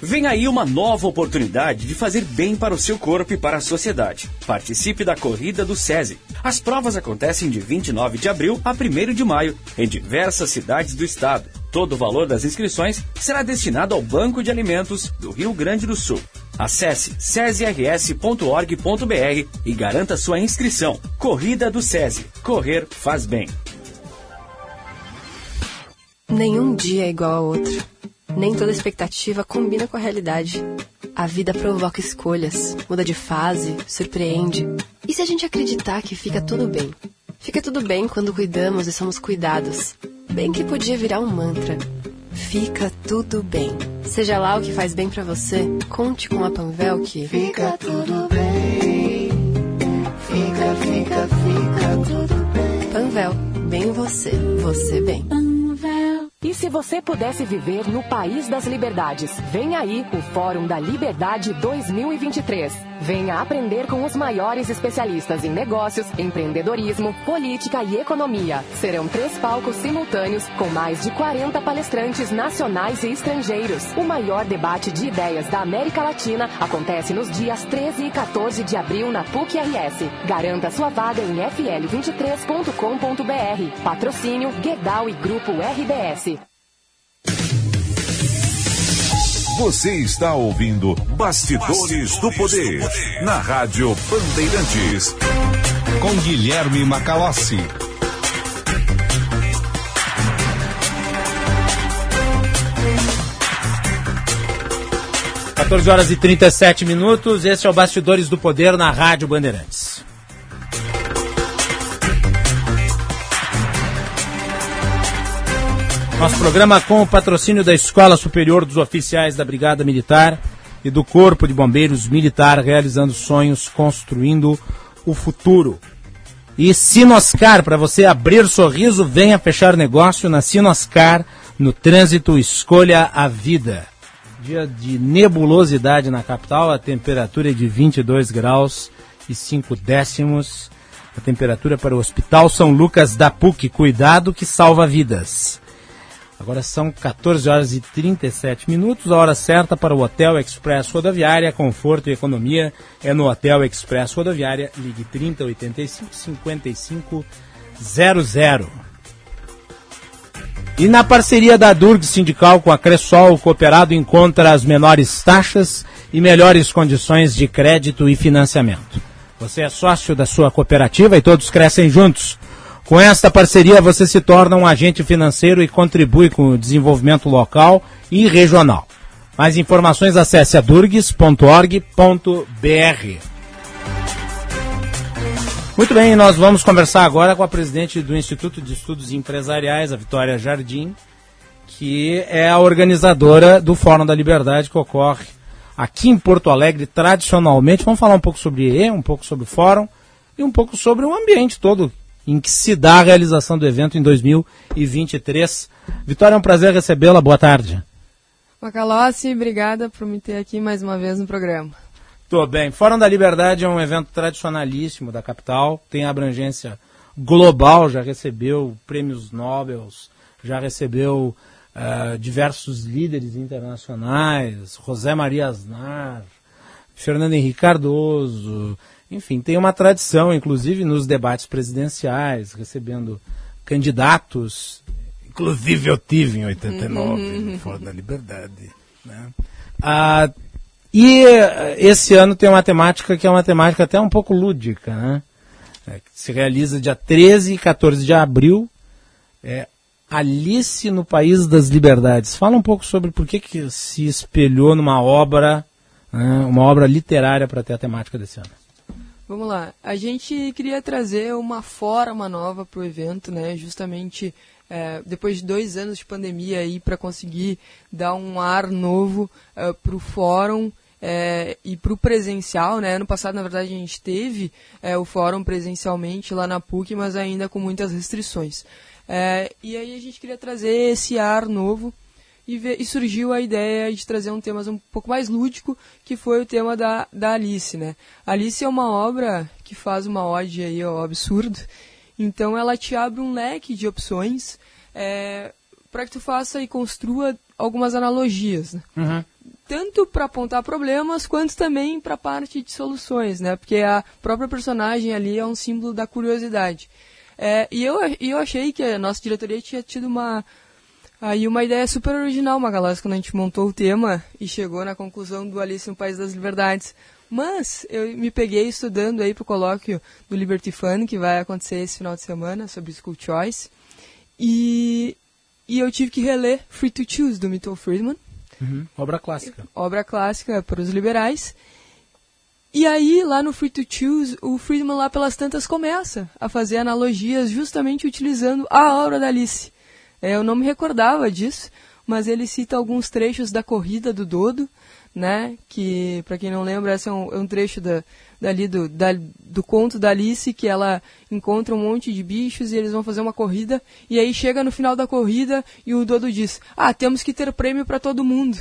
Vem aí uma nova oportunidade de fazer bem para o seu corpo e para a sociedade. Participe da Corrida do SESI. As provas acontecem de 29 de abril a 1 de maio, em diversas cidades do estado. Todo o valor das inscrições será destinado ao Banco de Alimentos do Rio Grande do Sul. Acesse cesirs.org.br e garanta sua inscrição. Corrida do SESI. Correr faz bem. Nenhum dia é igual ao outro. Nem toda expectativa combina com a realidade. A vida provoca escolhas, muda de fase, surpreende. E se a gente acreditar que fica tudo bem? Fica tudo bem quando cuidamos e somos cuidados. Bem que podia virar um mantra. Fica tudo bem. Seja lá o que faz bem para você, conte com a Panvel que fica tudo bem. Fica, fica, fica tudo bem. Panvel, bem você, você bem. E se você pudesse viver no país das liberdades? Vem aí o Fórum da Liberdade 2023. Venha aprender com os maiores especialistas em negócios, empreendedorismo, política e economia. Serão três palcos simultâneos com mais de 40 palestrantes nacionais e estrangeiros. O maior debate de ideias da América Latina acontece nos dias 13 e 14 de abril na PUC-RS. Garanta sua vaga em fl23.com.br. Patrocínio Guedal e Grupo RBS. Você está ouvindo Bastidores, Bastidores do, poder, do, poder, na Rádio Bandeirantes. Com Guilherme Macalossi. Quatorze horas e 37 minutos. Este é o Bastidores do Poder na Rádio Bandeirantes. Nosso programa com o patrocínio da Escola Superior dos Oficiais da Brigada Militar e do Corpo de Bombeiros Militar, realizando sonhos, construindo o futuro. E Sinoscar, para você abrir sorriso, venha fechar negócio na Sinoscar, no trânsito, escolha a vida. Dia de nebulosidade na capital, a temperatura é de 22 graus e 5 décimos. A temperatura para o Hospital São Lucas da PUC, cuidado que salva vidas. Agora são 14 horas e 37 minutos, a hora certa para o Hotel Express Rodoviária. Conforto e economia é no Hotel Express Rodoviária. Ligue 30 85 55 00. E na parceria da Durg Sindical com a Cressol, o cooperado encontra as menores taxas e melhores condições de crédito e financiamento. Você é sócio da sua cooperativa e todos crescem juntos. Com esta parceria, você se torna um agente financeiro e contribui com o desenvolvimento local e regional. Mais informações acesse adurgs.org.br. Muito bem, nós vamos conversar agora com a presidente do Instituto de Estudos Empresariais, a Vitória Jardim, que é a organizadora do Fórum da Liberdade que ocorre aqui em Porto Alegre tradicionalmente. Vamos falar um pouco sobre ele, um pouco sobre o fórum e um pouco sobre o ambiente todo em que se dá a realização do evento em 2023. Vitória, é um prazer recebê-la. Boa tarde. Macalossi, obrigada por me ter aqui mais uma vez no programa. Tudo bem. Fórum da Liberdade é um evento tradicionalíssimo da capital, tem abrangência global, já recebeu prêmios Nobel, já recebeu uh, diversos líderes internacionais, José Maria Aznar, Fernando Henrique Cardoso, enfim, tem uma tradição, inclusive nos debates presidenciais, recebendo candidatos. Inclusive eu tive em 89, uhum. no Fórum da Liberdade. Né? Ah, e eh, esse ano tem uma temática que é uma temática até um pouco lúdica, né? É, se realiza dia 13 e 14 de abril. É Alice no País das Liberdades. Fala um pouco sobre por que, que se espelhou numa obra, né, uma obra literária para ter a temática desse ano. Vamos lá. A gente queria trazer uma forma nova para o evento, né? Justamente é, depois de dois anos de pandemia aí para conseguir dar um ar novo é, para o fórum é, e para o presencial, né? Ano passado, na verdade, a gente teve é, o fórum presencialmente lá na PUC, mas ainda com muitas restrições. É, e aí a gente queria trazer esse ar novo e, e, surgiu a ideia de trazer um tema um pouco mais lúdico, que foi o tema da, da Alice, né? Alice é uma obra que faz uma ode aí ao absurdo, então ela te abre um leque de opções é, para que tu faça e construa algumas analogias. Né? Uhum. tanto para apontar problemas quanto também para a parte de soluções, né? Porque a própria personagem ali é um símbolo da curiosidade. É, e eu, eu achei que a nossa diretoria tinha tido uma aí uma ideia super original, Magalhães, quando a gente montou o tema e chegou na conclusão do Alice no País das Liberdades. Mas eu me peguei estudando aí pro colóquio do Liberty Fun, que vai acontecer esse final de semana, sobre School Choice. E, e eu tive que reler Free to Choose, do Milton Friedman. Uhum. Obra clássica. Obra clássica para os liberais. E aí, lá no Free to Choose, o Friedman lá pelas tantas começa a fazer analogias justamente utilizando a obra da Alice. É, eu não me recordava disso, mas ele cita alguns trechos da corrida do Dodo, né? Que, para quem não lembra, esse é um, é um trecho da, dali do, da, do conto da Alice, que ela encontra um monte de bichos e eles vão fazer uma corrida. E aí chega no final da corrida e o Dodo diz: Ah, temos que ter prêmio para todo mundo.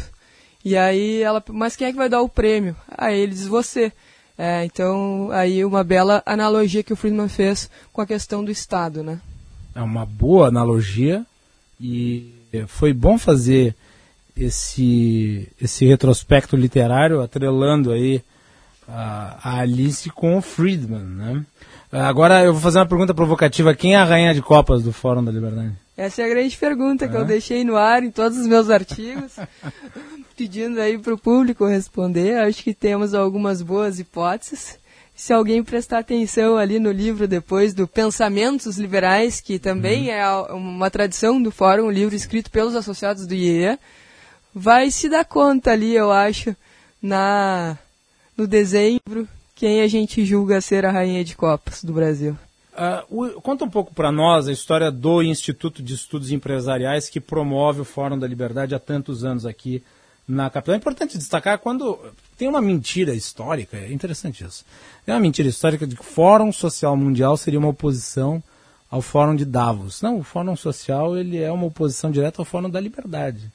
E aí ela, mas quem é que vai dar o prêmio? Aí ele diz: Você. É, então, aí uma bela analogia que o Friedman fez com a questão do Estado, né? É uma boa analogia e foi bom fazer esse, esse retrospecto literário atrelando aí a, a Alice com o Friedman, né? Agora eu vou fazer uma pergunta provocativa. Quem é a rainha de copas do Fórum da Liberdade? Essa é a grande pergunta que eu deixei no ar em todos os meus artigos, pedindo aí para o público responder. Acho que temos algumas boas hipóteses. Se alguém prestar atenção ali no livro depois do Pensamentos Liberais, que também é uma tradição do Fórum, um livro escrito pelos associados do IEA, vai se dar conta ali, eu acho, na no dezembro, quem a gente julga ser a rainha de copas do Brasil. Uh, conta um pouco para nós a história do Instituto de Estudos Empresariais que promove o Fórum da Liberdade há tantos anos aqui na capital. É importante destacar quando tem uma mentira histórica, é interessante isso. Tem uma mentira histórica de que o Fórum Social Mundial seria uma oposição ao Fórum de Davos. Não, o Fórum Social ele é uma oposição direta ao Fórum da Liberdade.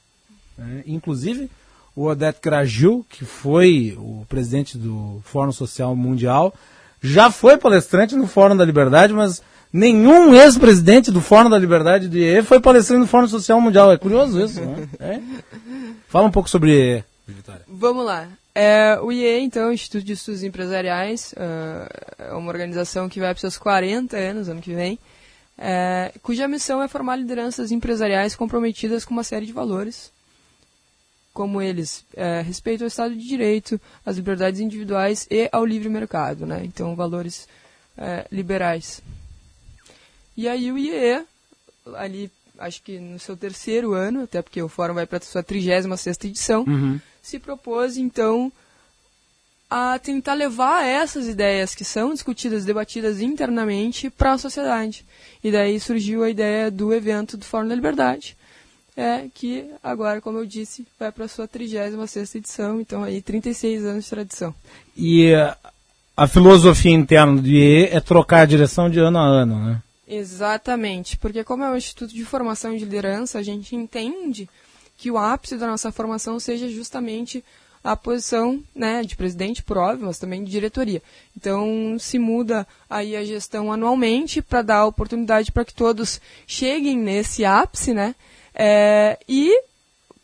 Né? Inclusive, o Odete Graju, que foi o presidente do Fórum Social Mundial, já foi palestrante no Fórum da Liberdade, mas nenhum ex-presidente do Fórum da Liberdade do IE foi palestrante no Fórum Social Mundial. É curioso isso, né? É. Fala um pouco sobre Vitória. Vamos lá. É, o IE, então, Instituto de Estudos Empresariais, uh, é uma organização que vai para seus 40 anos, ano que vem, é, cuja missão é formar lideranças empresariais comprometidas com uma série de valores, como eles é, respeito ao Estado de Direito, às liberdades individuais e ao livre mercado, né? Então, valores é, liberais. E aí o IE, ali, acho que no seu terceiro ano, até porque o fórum vai para a sua 36ª edição, Uhum. Se propôs, então, a tentar levar essas ideias que são discutidas, debatidas internamente para a sociedade. E daí surgiu a ideia do evento do Fórum da Liberdade, é que agora, como eu disse, vai para a sua 36ª edição, então aí 36 anos de tradição. E a filosofia interna do IE é trocar a direção de ano a ano, né? Exatamente, porque como é um instituto de formação de liderança, a gente entende que o ápice da nossa formação seja justamente a posição né, de presidente, por óbvio, mas também de diretoria. Então, se muda aí a gestão anualmente para dar oportunidade para que todos cheguem nesse ápice, né? É, e,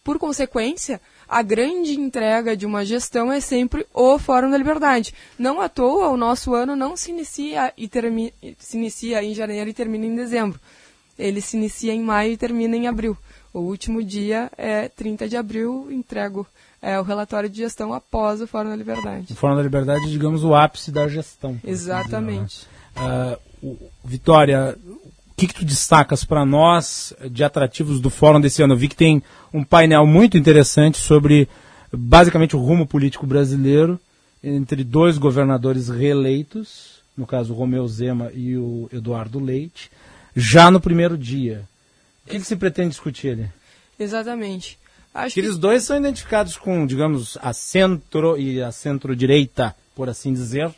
por consequência, a grande entrega de uma gestão é sempre o Fórum da Liberdade. Não à toa, o nosso ano não se inicia, e termi se inicia em janeiro e termina em dezembro. Ele se inicia em maio e termina em abril. O último dia é 30 de abril, entrego é, o relatório de gestão após o Fórum da Liberdade. O Fórum da Liberdade, digamos, o ápice da gestão. assim Exatamente. dizer, né? Uh, o- Vitória, o que, que tu destacas para nós de atrativos do Fórum desse ano? Eu vi que tem um painel muito interessante sobre basicamente o rumo político brasileiro entre dois governadores reeleitos, no caso o Romeu Zema e o Eduardo Leite, já no primeiro dia. O que, que se pretende discutir ali? Exatamente. Acho que eles dois são identificados com, digamos, a centro e a centro-direita, por assim dizer,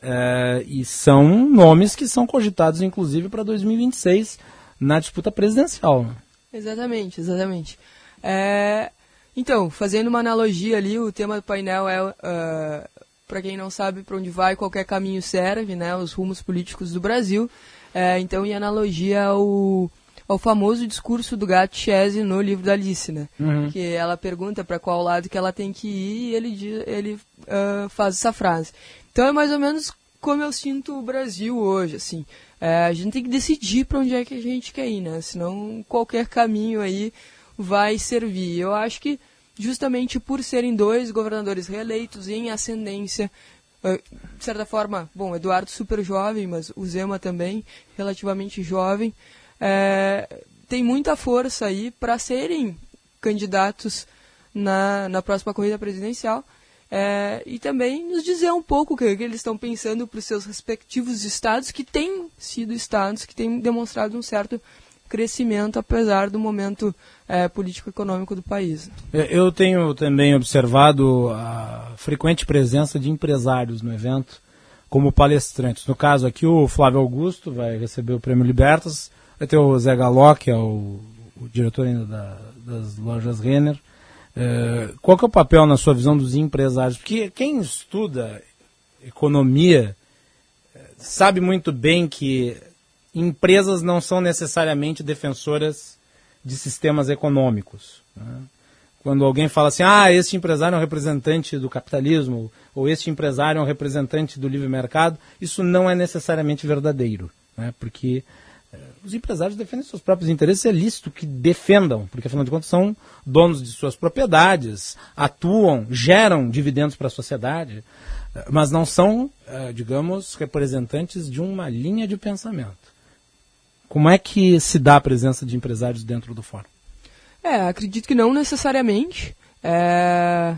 eh, e são nomes que são cogitados, inclusive, para 2026 na disputa presidencial. né? Exatamente, exatamente. É, então, fazendo uma analogia ali, o tema do painel é, para quem não sabe para onde vai, qualquer caminho serve, né, os rumos políticos do Brasil. É, então, em analogia ao, ao famoso discurso do gato Chese no livro da Alice, né? Uhum. Que ela pergunta para qual lado que ela tem que ir e ele, ele ah, faz essa frase. Então é mais ou menos como eu sinto o Brasil hoje, assim. É, a gente tem que decidir para onde é que a gente quer ir, né? Senão qualquer caminho aí vai servir. Eu acho que justamente por serem dois governadores reeleitos em ascendência, de certa forma, bom, Eduardo super jovem, mas o Zema também relativamente jovem, eh, tem muita força aí para serem candidatos na, na próxima corrida presidencial. eh, e também nos dizer um pouco o que, que eles estão pensando para os seus respectivos estados, que têm sido estados que têm demonstrado um certo crescimento, apesar do momento eh, político-econômico do país. É, Eu tenho também observado a frequente presença de empresários no evento como palestrantes. No caso aqui, o Flávio Augusto vai receber o Prêmio Libertas, vai ter o Zé Galó, que é o, o diretor ainda da- das lojas Renner. É, qual que é o papel, na sua visão, dos empresários? Porque quem estuda economia eh, sabe muito bem que empresas não são necessariamente defensoras de sistemas econômicos. né? Quando alguém fala assim, ah, este empresário é um representante do capitalismo, ou este empresário é um representante do livre mercado, isso não é necessariamente verdadeiro, né? porque eh, os empresários defendem seus próprios interesses, é lícito que defendam, porque afinal de contas são donos de suas propriedades, atuam, geram dividendos para a sociedade, eh, mas não são, eh, digamos, representantes de uma linha de pensamento. Como é que se dá a presença de empresários dentro do fórum? É, acredito que não necessariamente. É,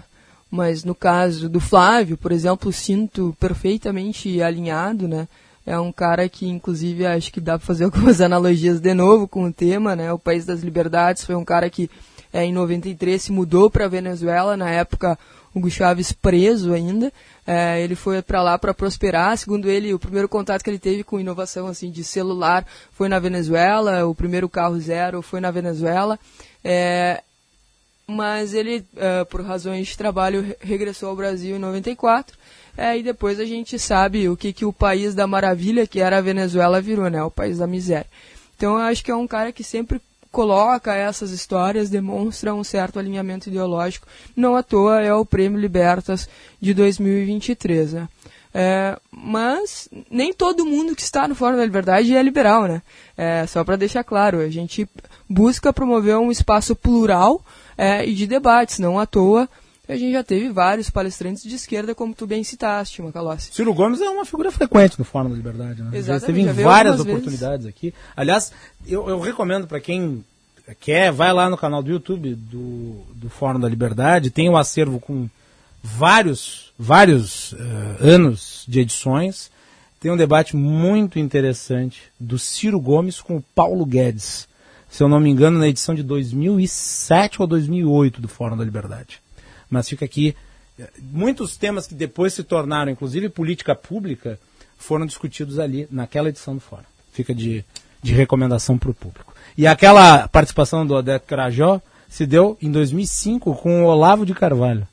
mas no caso do Flávio, por exemplo, sinto perfeitamente alinhado, né? É um cara que, inclusive, acho que dá para fazer algumas analogias de novo com o tema, né? O País das Liberdades foi um cara que, é, em 93, se mudou para Venezuela, na época Hugo Chávez preso ainda. É, ele foi para lá para prosperar. Segundo ele, o primeiro contato que ele teve com inovação assim de celular foi na Venezuela. O primeiro carro zero foi na Venezuela. É, mas ele, eh, por razões de trabalho, re- regressou ao Brasil em 94. eh, e depois a gente sabe o que, que o país da maravilha, que era a Venezuela, virou, né? O país da miséria. Então eu acho que é um cara que sempre coloca essas histórias, demonstra um certo alinhamento ideológico. Não à toa é o Prêmio Libertas de 2023, né? É, mas nem todo mundo que está no Fórum da Liberdade é liberal, né? É, só para deixar claro, a gente busca promover um espaço plural é, e de debates, não à toa. A gente já teve vários palestrantes de esquerda, como tu bem citaste, Macalossi. Ciro Gomes é uma figura frequente no Fórum da Liberdade, né? Exatamente, esteve já em veio várias algumas vezes. oportunidades aqui. Aliás, eu, eu recomendo para quem quer, vai lá no canal do YouTube do, do Fórum da Liberdade, tem um acervo com vários, vários eh, anos de edições. Tem um debate muito interessante do Ciro Gomes com o Paulo Guedes. Se eu não me engano, na edição de 2007 ou 2008 do Fórum da Liberdade. Mas fica aqui. Muitos temas que depois se tornaram, inclusive política pública, foram discutidos ali naquela edição do Fórum. Fica de, de recomendação para o público. E aquela participação do Odete Carajó se deu em 2005 com o Olavo de Carvalho.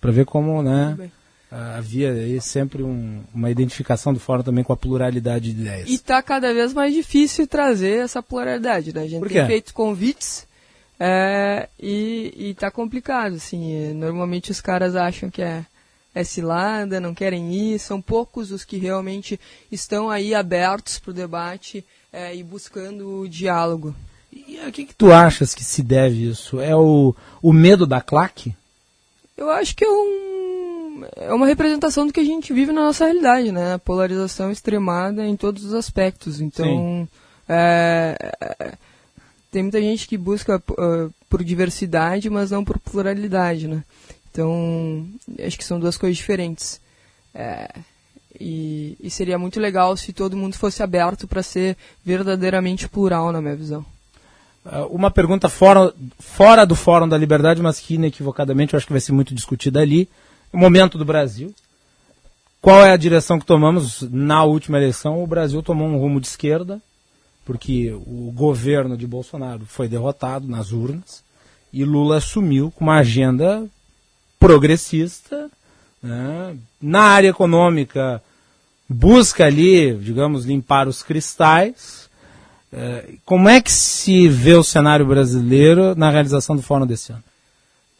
Para ver como né, ah, havia sempre um- uma identificação do Fórum também com a pluralidade de ideias. E está cada vez mais difícil trazer essa pluralidade, né? A gente tem feito convites é, e, e tá complicado, assim. é, Normalmente os caras acham que é, é cilada, não querem ir. São poucos os que realmente estão aí abertos para o debate é, e buscando o diálogo. E o que, que tu achas que se deve isso? É o, o medo da claque? Eu acho que é, um, é uma representação do que a gente vive na nossa realidade, né? A polarização extremada em todos os aspectos. Então, é, é, tem muita gente que busca uh, por diversidade, mas não por pluralidade, né? Então, acho que são duas coisas diferentes. É, e, e seria muito legal se todo mundo fosse aberto para ser verdadeiramente plural, na minha visão. Ah, Uma pergunta fora, fora do Fórum da Liberdade, mas que inequivocadamente eu acho que vai ser muito discutida ali. O momento do Brasil. Qual é a direção que tomamos na última eleição? O Brasil tomou um rumo de esquerda, porque o governo de Bolsonaro foi derrotado nas urnas e Lula assumiu com uma agenda progressista. né? Na área econômica, busca ali, digamos, limpar os cristais. É, como é que se vê o cenário brasileiro na realização do fórum desse ano?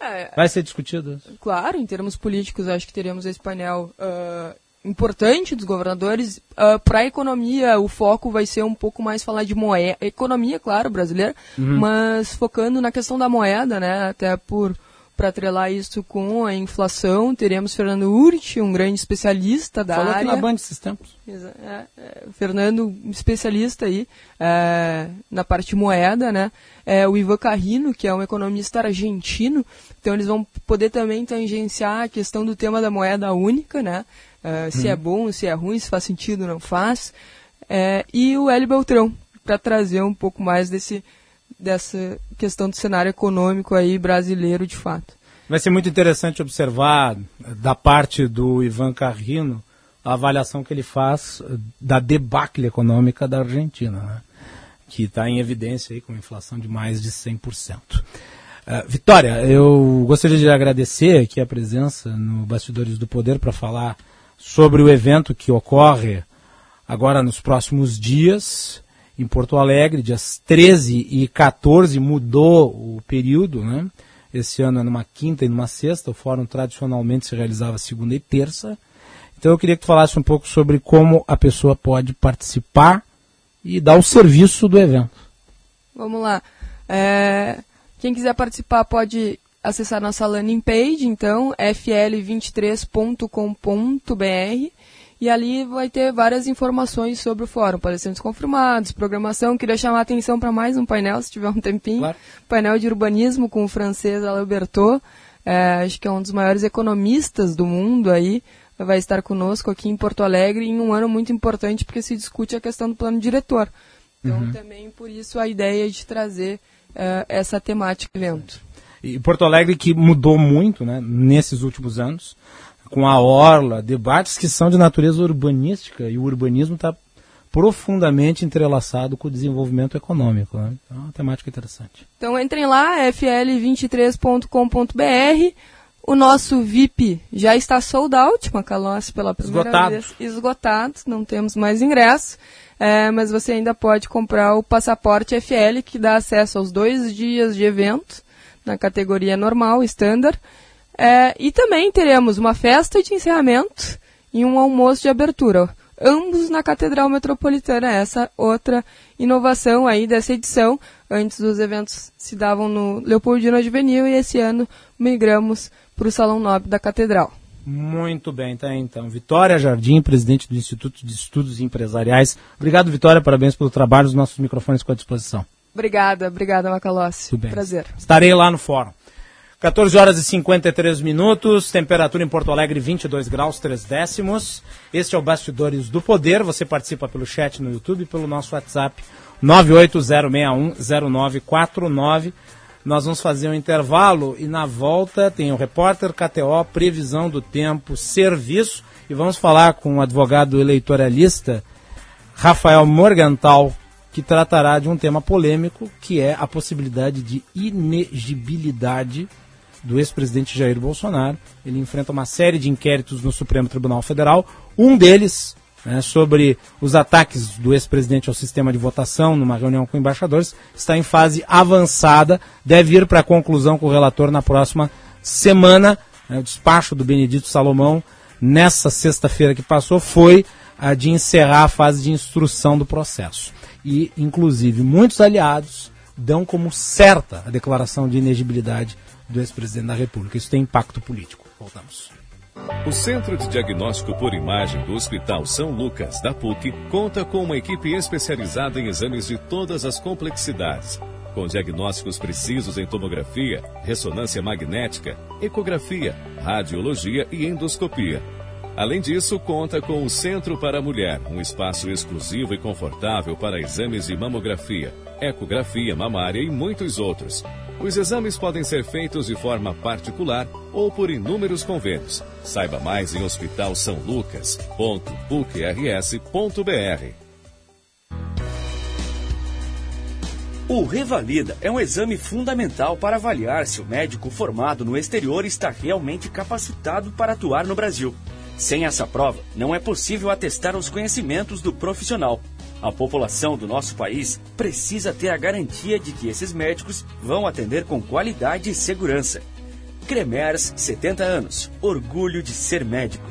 É, Vai ser discutido? Claro, em termos políticos, acho que teremos esse painel uh, importante dos governadores. Uh, Para a economia, o foco vai ser um pouco mais falar de moeda, economia, claro, brasileira, Uhum. mas focando na questão da moeda, né? Até por para atrelar isso com a inflação, teremos Fernando Urti, um grande especialista da Falou área. na Band esses tempos. É, é, Fernando, especialista aí é, na parte moeda, né? É, o Ivan Carrino, que é um economista argentino, então eles vão poder também tangenciar a questão do tema da moeda única, né? É, se Uhum. é bom, se é ruim, se faz sentido, não faz. É, e o Hélio Beltrão, para trazer um pouco mais desse, dessa questão do cenário econômico aí brasileiro de fato. Vai ser muito interessante observar, da parte do Ivan Carrino, a avaliação que ele faz eh, da debacle econômica da Argentina, né? que está em evidência aí com inflação de mais de 100%. Eh, Vitória, eu gostaria de agradecer aqui a presença no Bastidores do Poder para falar sobre o evento que ocorre agora nos próximos dias em Porto Alegre, dias 13 e 14, mudou o período, né? Esse ano é numa quinta e numa sexta, o fórum tradicionalmente se realizava segunda e terça. Então eu queria que tu falasse um pouco sobre como a pessoa pode participar e dar o serviço do evento. Vamos lá. É, quem quiser participar pode acessar nossa landing page, então, fl23.com.br e ali vai ter várias informações sobre o fórum, palestrantes confirmados, programação. Queria chamar a atenção para mais um painel, se tiver um tempinho. Painel de urbanismo com o francês Alain Bertot, é, acho que é um dos maiores economistas do mundo aí, vai estar conosco aqui em Porto Alegre em um ano muito importante porque se discute a questão do plano diretor. Então, Uhum. também por isso a ideia de trazer eh, essa temática evento. E Porto Alegre que mudou muito né, nesses últimos anos, com a Orla, debates que são de natureza urbanística, e o urbanismo está profundamente entrelaçado com o desenvolvimento econômico. Né? Então é uma temática interessante. Então entrem lá, fl23.com.br. O nosso VIP já está sold out, Macalossi, pela primeira Esgotado. vez. Esgotado, não temos mais ingresso. É, mas você ainda pode comprar o passaporte FL, que dá acesso aos dois dias de evento, na categoria normal, standard. É, e também teremos uma festa de encerramento e um almoço de abertura, ambos na Catedral Metropolitana. Essa outra inovação aí dessa edição. Antes os eventos se davam no Leopoldina Juvenil e esse ano migramos para o Salão Nobre da Catedral. Muito bem, tá então. Vitória Jardim, presidente do Instituto de Estudos Empresariais. Obrigado, Vitória, parabéns pelo trabalho, os nossos microfones ficam à disposição. Obrigada, obrigada, Macalossi. Tudo bem. Prazer. Estarei lá no fórum. 14 horas e 53 minutos, temperatura em Porto Alegre 22 graus 3 décimos. Este é o Bastidores do Poder. Você participa pelo chat no YouTube e pelo nosso WhatsApp 980610949. Nós vamos fazer um intervalo e na volta tem o repórter KTO, previsão do tempo, serviço e vamos falar com o advogado eleitoralista Rafael Morgental, que tratará de um tema polêmico, que é a possibilidade de inegibilidade do ex-presidente Jair Bolsonaro. Ele enfrenta uma série de inquéritos no Supremo Tribunal Federal. Um deles né, sobre os ataques do ex-presidente ao sistema de votação numa reunião com embaixadores está em fase avançada. Deve ir para a conclusão com o relator na próxima semana. né, o despacho do Benedito Salomão nessa sexta-feira que passou foi a de encerrar a fase de instrução do processo. E, inclusive, muitos aliados dão como certa a declaração de inegibilidade do ex-presidente da República. Isso tem impacto político. Voltamos. O Centro de Diagnóstico por Imagem do Hospital São Lucas, da PUC, conta com uma equipe especializada em exames de todas as complexidades, com diagnósticos precisos em tomografia, ressonância magnética, ecografia, radiologia e endoscopia. Além disso, conta com o Centro para a Mulher, um espaço exclusivo e confortável para exames de mamografia, ecografia mamária e muitos outros. Os exames podem ser feitos de forma particular ou por inúmeros convênios. Saiba mais em hospitalsaulucas.pucrs.br. O Revalida é um exame fundamental para avaliar se o médico formado no exterior está realmente capacitado para atuar no Brasil. Sem essa prova, não é possível atestar os conhecimentos do profissional. A população do nosso país precisa ter a garantia de que esses médicos vão atender com qualidade e segurança. Cremers, 70 anos. Orgulho de ser médico.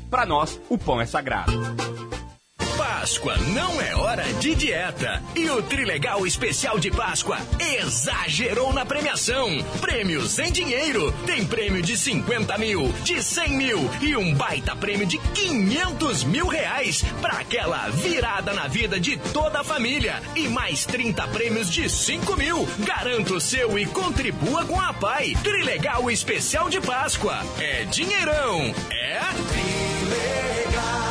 para nós, o pão é sagrado. Páscoa não é hora de dieta. E o Trilegal Especial de Páscoa exagerou na premiação. Prêmios em dinheiro. Tem prêmio de 50 mil, de 100 mil e um baita prêmio de 500 mil reais para aquela virada na vida de toda a família. E mais 30 prêmios de 5 mil. Garanta o seu e contribua com a PAI. Trilegal Especial de Páscoa. É dinheirão. É legal.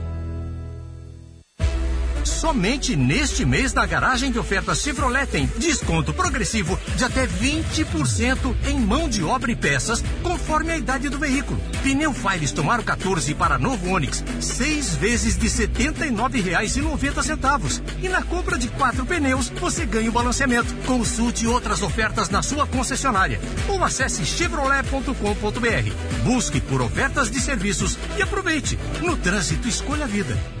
Somente neste mês na garagem de ofertas Chevrolet tem desconto progressivo de até 20% em mão de obra e peças, conforme a idade do veículo. Pneu Files Tomaro 14 para novo Onix, seis vezes de R$ 79,90. E na compra de quatro pneus, você ganha o balanceamento. Consulte outras ofertas na sua concessionária ou acesse chevrolet.com.br. Busque por ofertas de serviços e aproveite. No trânsito, escolha a vida.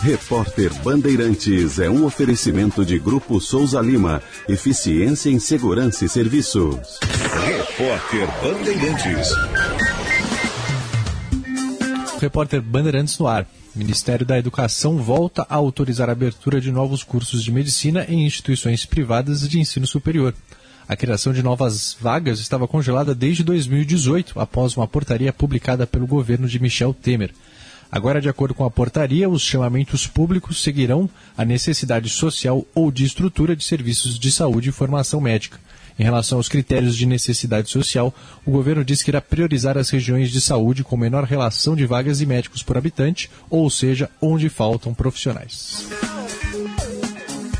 Repórter Bandeirantes é um oferecimento de Grupo Souza Lima. Eficiência em Segurança e Serviços. Repórter Bandeirantes. Repórter Bandeirantes no ar. Ministério da Educação volta a autorizar a abertura de novos cursos de medicina em instituições privadas de ensino superior. A criação de novas vagas estava congelada desde 2018, após uma portaria publicada pelo governo de Michel Temer. Agora, de acordo com a portaria, os chamamentos públicos seguirão a necessidade social ou de estrutura de serviços de saúde e formação médica. Em relação aos critérios de necessidade social, o governo diz que irá priorizar as regiões de saúde com menor relação de vagas e médicos por habitante, ou seja, onde faltam profissionais.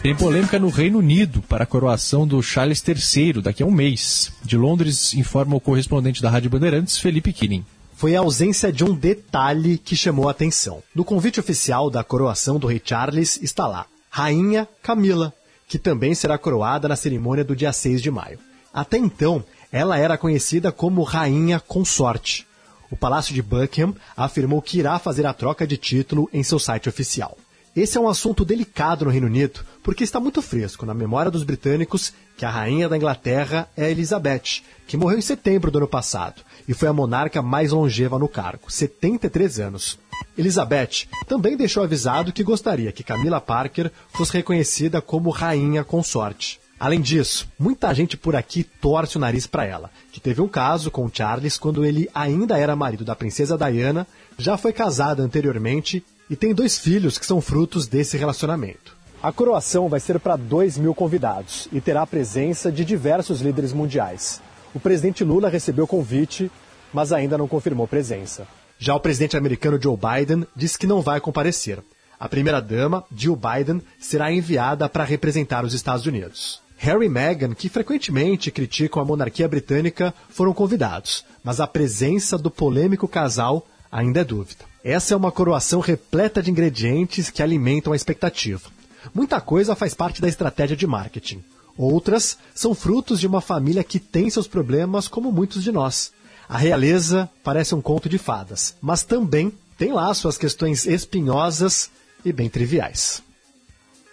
Tem polêmica no Reino Unido para a coroação do Charles III daqui a um mês. De Londres, informa o correspondente da Rádio Bandeirantes, Felipe Killing foi a ausência de um detalhe que chamou a atenção. No convite oficial da coroação do rei Charles está lá, Rainha Camila, que também será coroada na cerimônia do dia 6 de maio. Até então, ela era conhecida como Rainha Consorte. O Palácio de Buckingham afirmou que irá fazer a troca de título em seu site oficial. Esse é um assunto delicado no Reino Unido, porque está muito fresco na memória dos britânicos que a rainha da Inglaterra é Elizabeth, que morreu em setembro do ano passado e foi a monarca mais longeva no cargo, 73 anos. Elizabeth também deixou avisado que gostaria que Camila Parker fosse reconhecida como rainha consorte. Além disso, muita gente por aqui torce o nariz para ela, que teve um caso com Charles quando ele ainda era marido da princesa Diana, já foi casada anteriormente e tem dois filhos que são frutos desse relacionamento. A coroação vai ser para 2 mil convidados e terá a presença de diversos líderes mundiais. O presidente Lula recebeu o convite, mas ainda não confirmou presença. Já o presidente americano Joe Biden disse que não vai comparecer. A primeira-dama, Jill Biden, será enviada para representar os Estados Unidos. Harry e Meghan, que frequentemente criticam a monarquia britânica, foram convidados, mas a presença do polêmico casal ainda é dúvida. Essa é uma coroação repleta de ingredientes que alimentam a expectativa. Muita coisa faz parte da estratégia de marketing. Outras são frutos de uma família que tem seus problemas, como muitos de nós. A realeza parece um conto de fadas, mas também tem lá suas questões espinhosas e bem triviais.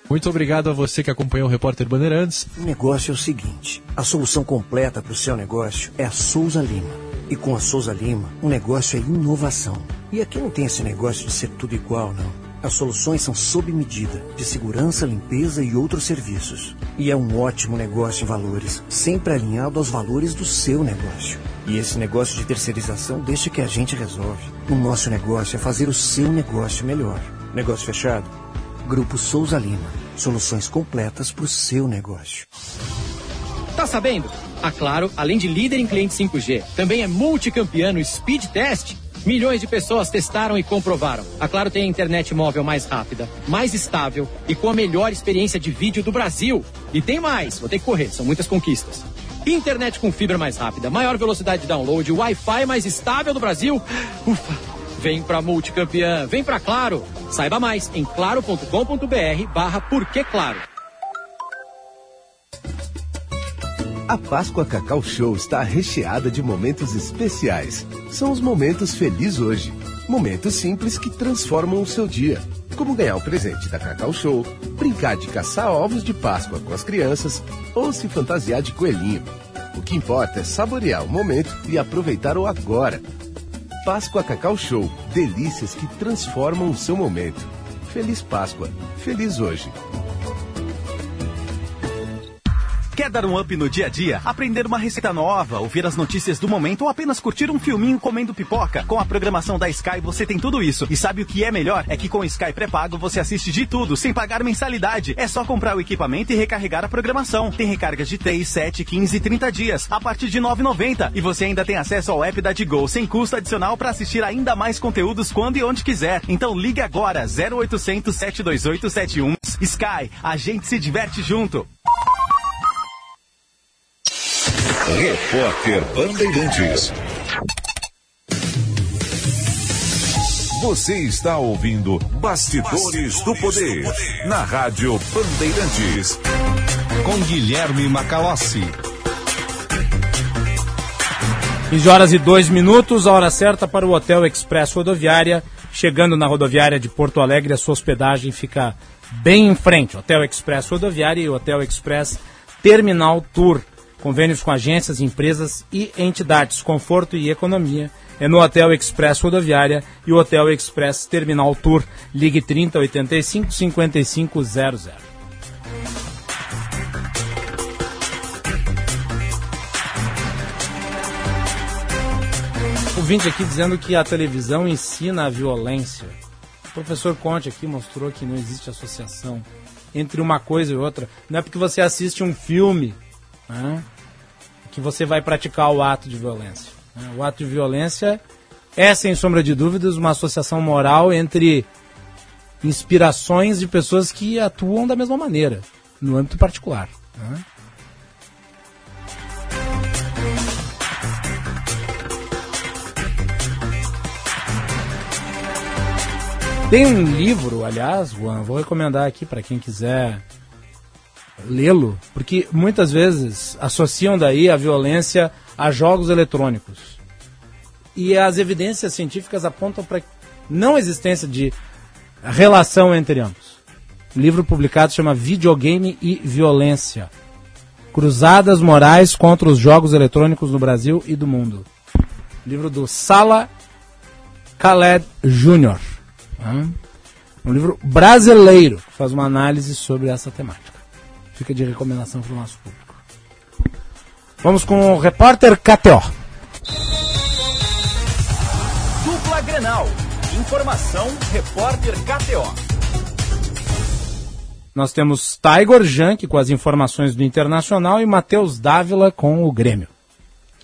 Muito obrigado a você que acompanhou o Repórter Bandeirantes. O negócio é o seguinte: a solução completa para o seu negócio é a Souza Lima. E com a Souza Lima, o negócio é inovação. E aqui não tem esse negócio de ser tudo igual, não. As soluções são sob medida, de segurança, limpeza e outros serviços. E é um ótimo negócio em valores, sempre alinhado aos valores do seu negócio. E esse negócio de terceirização deixa que a gente resolve. O nosso negócio é fazer o seu negócio melhor. Negócio fechado? Grupo Souza Lima. Soluções completas para o seu negócio. Tá sabendo? A Claro, além de líder em cliente 5G, também é multicampeã no Speed Test. Milhões de pessoas testaram e comprovaram. A Claro tem a internet móvel mais rápida, mais estável e com a melhor experiência de vídeo do Brasil. E tem mais, vou ter que correr, são muitas conquistas. Internet com fibra mais rápida, maior velocidade de download, Wi-Fi mais estável do Brasil. Ufa! Vem pra multicampeã, vem pra Claro. Saiba mais em claro.com.br barra Claro. A Páscoa Cacau Show está recheada de momentos especiais. São os momentos Feliz Hoje. Momentos simples que transformam o seu dia. Como ganhar o presente da Cacau Show, brincar de caçar ovos de Páscoa com as crianças ou se fantasiar de coelhinho. O que importa é saborear o momento e aproveitar o agora. Páscoa Cacau Show. Delícias que transformam o seu momento. Feliz Páscoa. Feliz hoje. Quer dar um up no dia a dia? Aprender uma receita nova, ouvir as notícias do momento ou apenas curtir um filminho comendo pipoca? Com a programação da Sky você tem tudo isso. E sabe o que é melhor? É que com Sky pré-pago você assiste de tudo, sem pagar mensalidade. É só comprar o equipamento e recarregar a programação. Tem recargas de 3, 7, 15 e 30 dias, a partir de R$ 9,90. E você ainda tem acesso ao app da Digo, sem custo adicional para assistir ainda mais conteúdos quando e onde quiser. Então ligue agora, 0800 728 71. Sky, a gente se diverte junto. Repórter Bandeirantes. Você está ouvindo Bastidores do Poder na Rádio Bandeirantes. Com Guilherme Macalossi. 15 horas e 2 minutos, a hora certa para o Hotel Express Rodoviária. Chegando na rodoviária de Porto Alegre, a sua hospedagem fica bem em frente. Hotel Express Rodoviária e Hotel Express Terminal Tour. Convênios com agências, empresas e entidades. Conforto e economia é no Hotel Express Rodoviária e o Hotel Express Terminal Tour. Ligue 3085 5500. Ouvinte aqui dizendo que a televisão ensina a violência. O professor Conte aqui mostrou que não existe associação entre uma coisa e outra. Não é porque você assiste um filme né, que você vai praticar o ato de violência. né. O ato de violência é, sem sombra de dúvidas, uma associação moral entre inspirações de pessoas que atuam da mesma maneira, no âmbito particular. né. Tem um livro, aliás, Juan, vou recomendar aqui para quem quiser lê-lo, porque muitas vezes associam daí a violência a jogos eletrônicos. E as evidências científicas apontam para não existência de relação entre ambos. O livro publicado chama Videogame e Violência. Cruzadas morais contra os jogos eletrônicos no Brasil e do mundo. Livro do Sala Khaled Jr. Um livro brasileiro que faz uma análise sobre essa temática. Fica de recomendação para o nosso público. Vamos com o repórter KTO. Dupla Grenal. Informação, repórter KTO. Nós temos Tiger Junk com as informações do Internacional e Matheus Dávila com o Grêmio.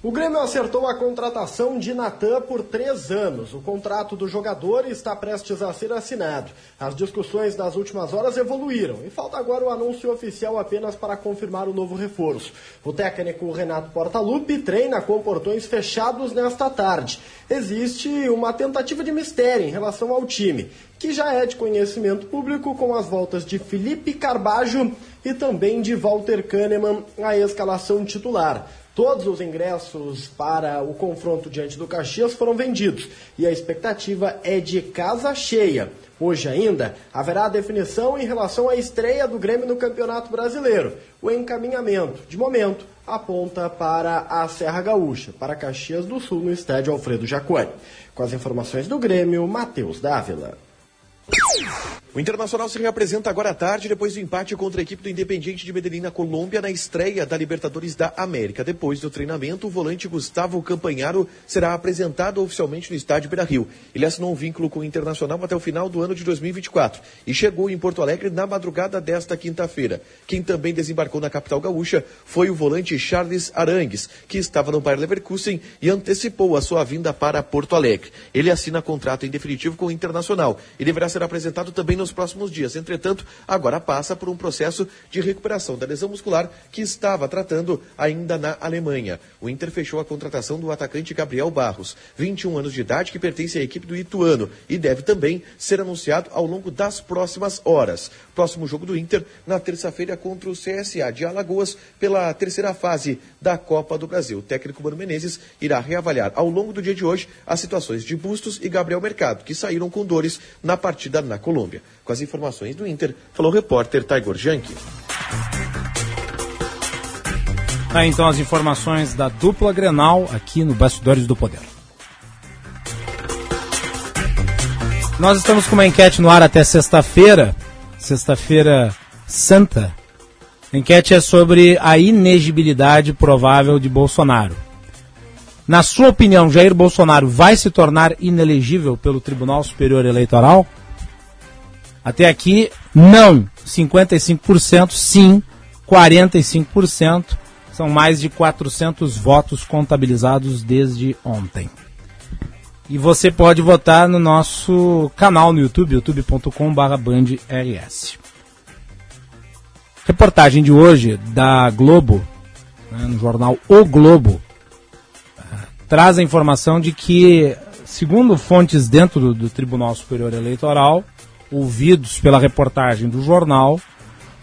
O Grêmio acertou a contratação de Natan por três anos. O contrato do jogador está prestes a ser assinado. As discussões das últimas horas evoluíram e falta agora o anúncio oficial apenas para confirmar o novo reforço. O técnico Renato Portaluppi treina com portões fechados nesta tarde. Existe uma tentativa de mistério em relação ao time, que já é de conhecimento público com as voltas de Felipe Carbajo e também de Walter Kahneman à escalação titular. Todos os ingressos para o confronto diante do Caxias foram vendidos e a expectativa é de casa cheia. Hoje ainda haverá definição em relação à estreia do Grêmio no Campeonato Brasileiro. O encaminhamento, de momento, aponta para a Serra Gaúcha, para Caxias do Sul, no estádio Alfredo Jaconi. Com as informações do Grêmio, Matheus Dávila. O Internacional se reapresenta agora à tarde depois do empate contra a equipe do Independiente de Medellín na Colômbia na estreia da Libertadores da América. Depois do treinamento, o volante Gustavo Campanharo será apresentado oficialmente no estádio Beira-Rio. Ele assinou um vínculo com o Internacional até o final do ano de 2024 e chegou em Porto Alegre na madrugada desta quinta-feira. Quem também desembarcou na capital gaúcha foi o volante Charles Arangues, que estava no Bayer Leverkusen e antecipou a sua vinda para Porto Alegre. Ele assina contrato em definitivo com o Internacional e deverá ser apresentado também nos próximos dias. Entretanto, agora passa por um processo de recuperação da lesão muscular que estava tratando ainda na Alemanha. O Inter fechou a contratação do atacante Gabriel Barros, 21 anos de idade, que pertence à equipe do Ituano e deve também ser anunciado ao longo das próximas horas. Próximo jogo do Inter na terça-feira contra o CSA de Alagoas pela terceira fase da Copa do Brasil. O técnico Mano Menezes irá reavaliar ao longo do dia de hoje as situações de Bustos e Gabriel Mercado, que saíram com dores na partida na Colômbia. Com as informações do Inter, falou o repórter Taigor Janke. Tá, então as informações da dupla Grenal aqui no Bastidores do Poder. Nós estamos com uma enquete no ar até sexta-feira, sexta-feira santa. A enquete é sobre a inegibilidade provável de Bolsonaro. Na sua opinião, Jair Bolsonaro vai se tornar inelegível pelo Tribunal Superior Eleitoral? Até aqui, não. 55% sim, 45%. São mais de 400 votos contabilizados desde ontem. E você pode votar no nosso canal no YouTube, youtube.com/bandrs. Reportagem de hoje da Globo, né, no jornal O Globo, traz a informação de que, segundo fontes dentro do Tribunal Superior Eleitoral, ouvidos pela reportagem do jornal,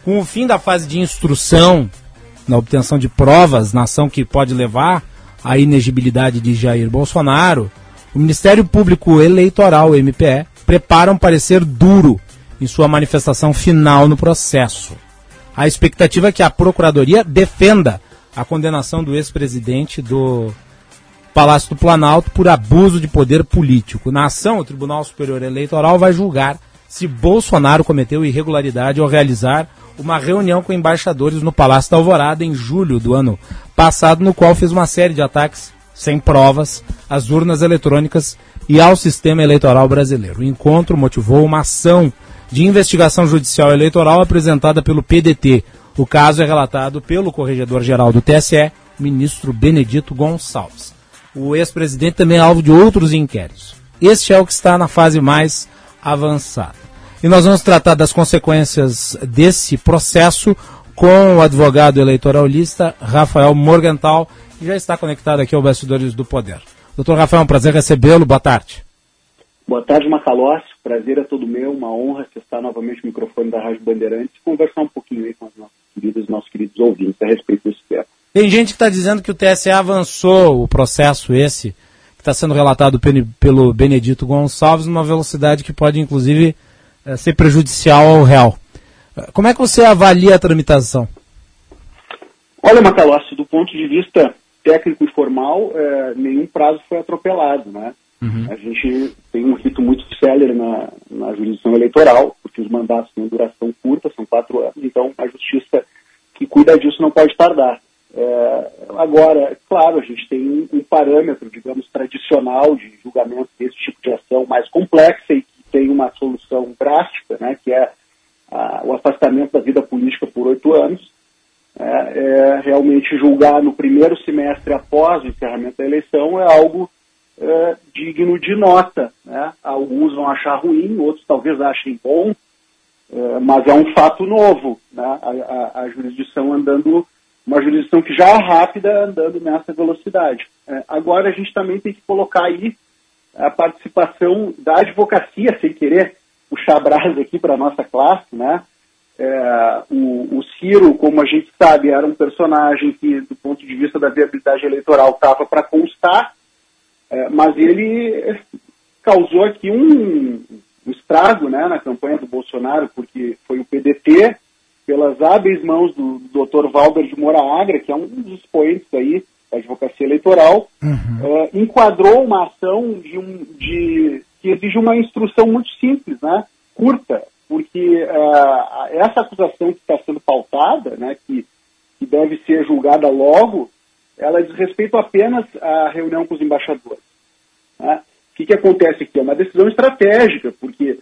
com o fim da fase de instrução na obtenção de provas na ação que pode levar à inegibilidade de Jair Bolsonaro, o Ministério Público Eleitoral, MPE, prepara um parecer duro em sua manifestação final no processo. A expectativa é que a Procuradoria defenda a condenação do ex-presidente do Palácio do Planalto por abuso de poder político. Na ação, o Tribunal Superior Eleitoral vai julgar se Bolsonaro cometeu irregularidade ao realizar uma reunião com embaixadores no Palácio da Alvorada em julho do ano passado, no qual fez uma série de ataques sem provas às urnas eletrônicas e ao sistema eleitoral brasileiro. O encontro motivou uma ação de investigação judicial eleitoral apresentada pelo PDT. O caso é relatado pelo corregedor-geral do TSE, ministro Benedito Gonçalves. O ex-presidente também é alvo de outros inquéritos. Este é o que está na fase mais avançada. E nós vamos tratar das consequências desse processo com o advogado eleitoralista Rafael Morgental, que já está conectado aqui ao Bastidores do Poder. Doutor Rafael, é um prazer recebê-lo. Boa tarde. Boa tarde, Macalossi. Prazer é todo meu, uma honra acessar novamente o microfone da Rádio Bandeirantes e conversar um pouquinho aí com os nossos queridos, nossos queridos ouvintes a respeito desse tema. Tem gente que está dizendo que o TSE avançou o processo esse, está sendo relatado pelo Benedito Gonçalves, numa velocidade que pode, inclusive, eh, ser prejudicial ao réu. Eh, como é que você avalia a tramitação? Olha, Macalossi, do ponto de vista técnico e formal, eh, nenhum prazo foi atropelado, né? Uhum. A gente tem um rito muito célere na, na jurisdição eleitoral, porque os mandatos têm duração curta, são quatro anos, então a justiça que cuida disso não pode tardar. É, agora, claro, a gente tem um parâmetro, digamos, tradicional de julgamento desse tipo de ação mais complexa e que tem uma solução drástica, né, que é a, o afastamento da vida política por oito anos. é, é, realmente julgar no primeiro semestre após o encerramento da eleição é algo é, digno de nota. Né? Alguns vão achar ruim, outros talvez achem bom, é, mas é um fato novo, né? a, a, a, jurisdição andando, uma jurisdição que já é rápida, andando nessa velocidade. É, agora a gente também tem que colocar aí a participação da advocacia, sem querer puxar brasa aqui para a nossa classe, né? É, o, o, Ciro, como a gente sabe, era um personagem que, do ponto de vista da viabilidade eleitoral, estava para constar, é, mas ele causou aqui um, um estrago né, na campanha do Bolsonaro, porque foi o PDT, pelas hábeis mãos do, do Dr. Valber de Moura Agra, que é um dos expoentes aí da advocacia eleitoral, uhum. uh, enquadrou uma ação de um, de, que exige uma instrução muito simples, né, curta, porque uh, essa acusação que está sendo pautada, né, que, que deve ser julgada logo, ela diz respeito apenas à reunião com os embaixadores. Né? O que, que acontece aqui? É uma decisão estratégica, porque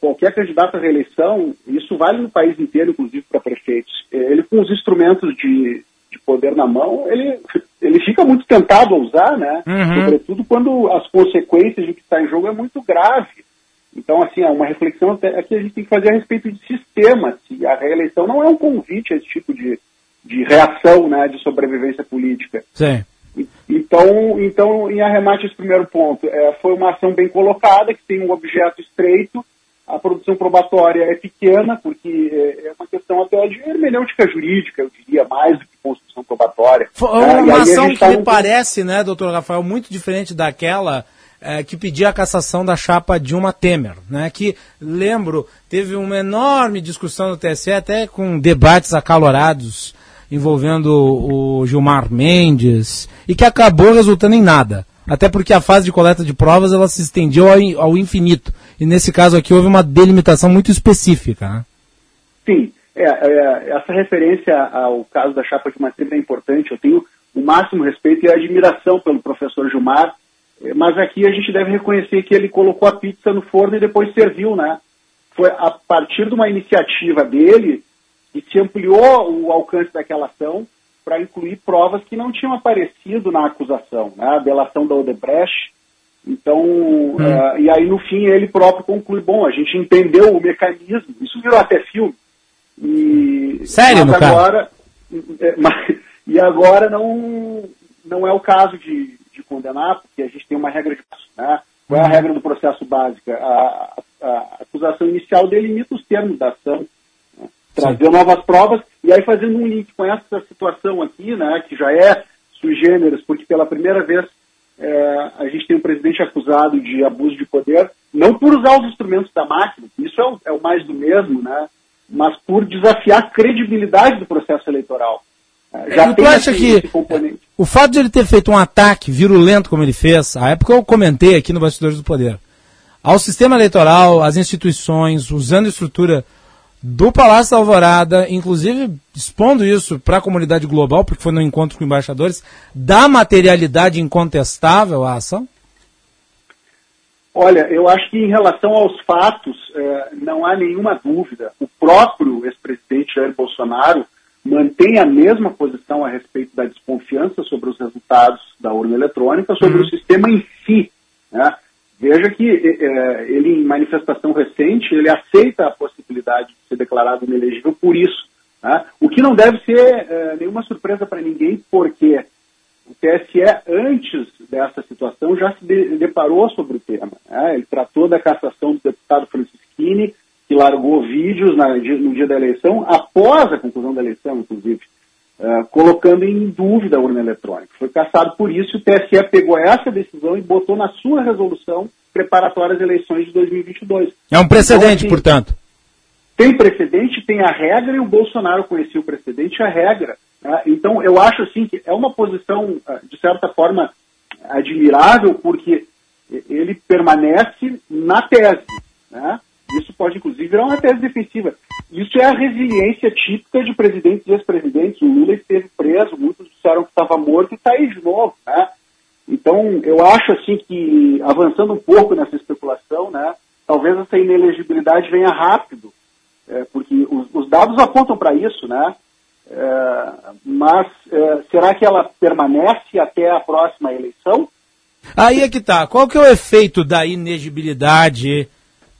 qualquer candidato à reeleição, isso vale no país inteiro, inclusive para prefeitos, ele com os instrumentos de, de poder na mão, ele, ele fica muito tentado a usar, né? Uhum. Sobretudo quando as consequências do que está em jogo é muito grave. Então, assim, é uma reflexão até que a gente tem que fazer a respeito de sistema. Se a reeleição não é um convite a esse tipo de, de reação, né, de sobrevivência política. Sim. Então, então, em arremate esse primeiro ponto, é, foi uma ação bem colocada, que tem um objeto estreito, a produção probatória é pequena, porque é, é uma questão até de hermenêutica jurídica, eu diria, mais do que construção probatória. Foi é, uma ação que me parece, né, doutor Rafael, muito diferente daquela é, que pedia a cassação da chapa Dilma Temer, né? Que, lembro, teve uma enorme discussão no TSE, até com debates acalorados envolvendo o Gilmar Mendes, e que acabou resultando em nada. Até porque a fase de coleta de provas ela se estendeu ao, infinito. E nesse caso aqui houve uma delimitação muito específica. Né? Sim, é, é, essa referência ao caso da chapa de Temer é importante. Eu tenho o máximo respeito e admiração pelo professor Gilmar, mas aqui a gente deve reconhecer que ele colocou a pizza no forno e depois serviu, né? Foi a partir de uma iniciativa dele que se ampliou o alcance daquela ação para incluir provas que não tinham aparecido na acusação, né? A delação da Odebrecht. Então, hum. uh, e aí no fim ele próprio conclui, bom, a gente entendeu o mecanismo, isso virou até filme. E, Sério, mas agora, é, mas, e agora não, não é o caso de, de condenar, porque a gente tem uma regra de né? Qual é a uhum. regra do processo básica? A, a, a acusação inicial delimita os termos da ação, trazer novas provas, e aí fazendo um link com essa situação aqui, né, que já é sui generis, porque pela primeira vez é, a gente tem um presidente acusado de abuso de poder, não por usar os instrumentos da máquina, isso é o, é o mais do mesmo, né, mas por desafiar a credibilidade do processo eleitoral. Já e tu acha esse, que esse o fato de ele ter feito um ataque virulento como ele fez, a época eu comentei aqui no Bastidores do Poder, ao sistema eleitoral, às instituições, usando estrutura do Palácio da Alvorada, inclusive expondo isso para a comunidade global, porque foi no encontro com embaixadores, dá materialidade incontestável à ação? Olha, eu acho que em relação aos fatos, eh, não há nenhuma dúvida. O próprio ex-presidente Jair Bolsonaro mantém a mesma posição a respeito da desconfiança sobre os resultados da urna eletrônica, sobre uhum. o sistema em si. Né? Veja que é, ele, em manifestação recente, ele aceita a possibilidade de ser declarado inelegível por isso. Né? O que não deve ser é, nenhuma surpresa para ninguém, porque o TSE, antes dessa situação, já se de deparou sobre o tema. Né? Ele tratou da cassação do deputado Francisquini, que largou vídeos na, no dia da eleição, após a conclusão da eleição, inclusive, uh, colocando em dúvida a urna eletrônica. Foi caçado por isso e o TSE pegou essa decisão e botou na sua resolução preparatória às eleições de 2022. É um precedente, então, assim, portanto. Tem precedente, tem a regra e o Bolsonaro conhecia o precedente e a regra. Né? Então, eu acho assim que é uma posição, ah, de certa forma, admirável, porque ele permanece na tese. Né? Isso pode, inclusive, virar uma tese defensiva. Isso é a resiliência típica de presidentes e ex-presidentes. O Lula esteve preso, muitos disseram que estava morto e está aí de novo. Né? Então, eu acho assim que, avançando um pouco nessa especulação, né, talvez essa inelegibilidade venha rápido, é, porque os, os, dados apontam para isso. Né? É, mas é, será que ela permanece até a próxima eleição? Aí é que tá. Qual que é o efeito da inegibilidade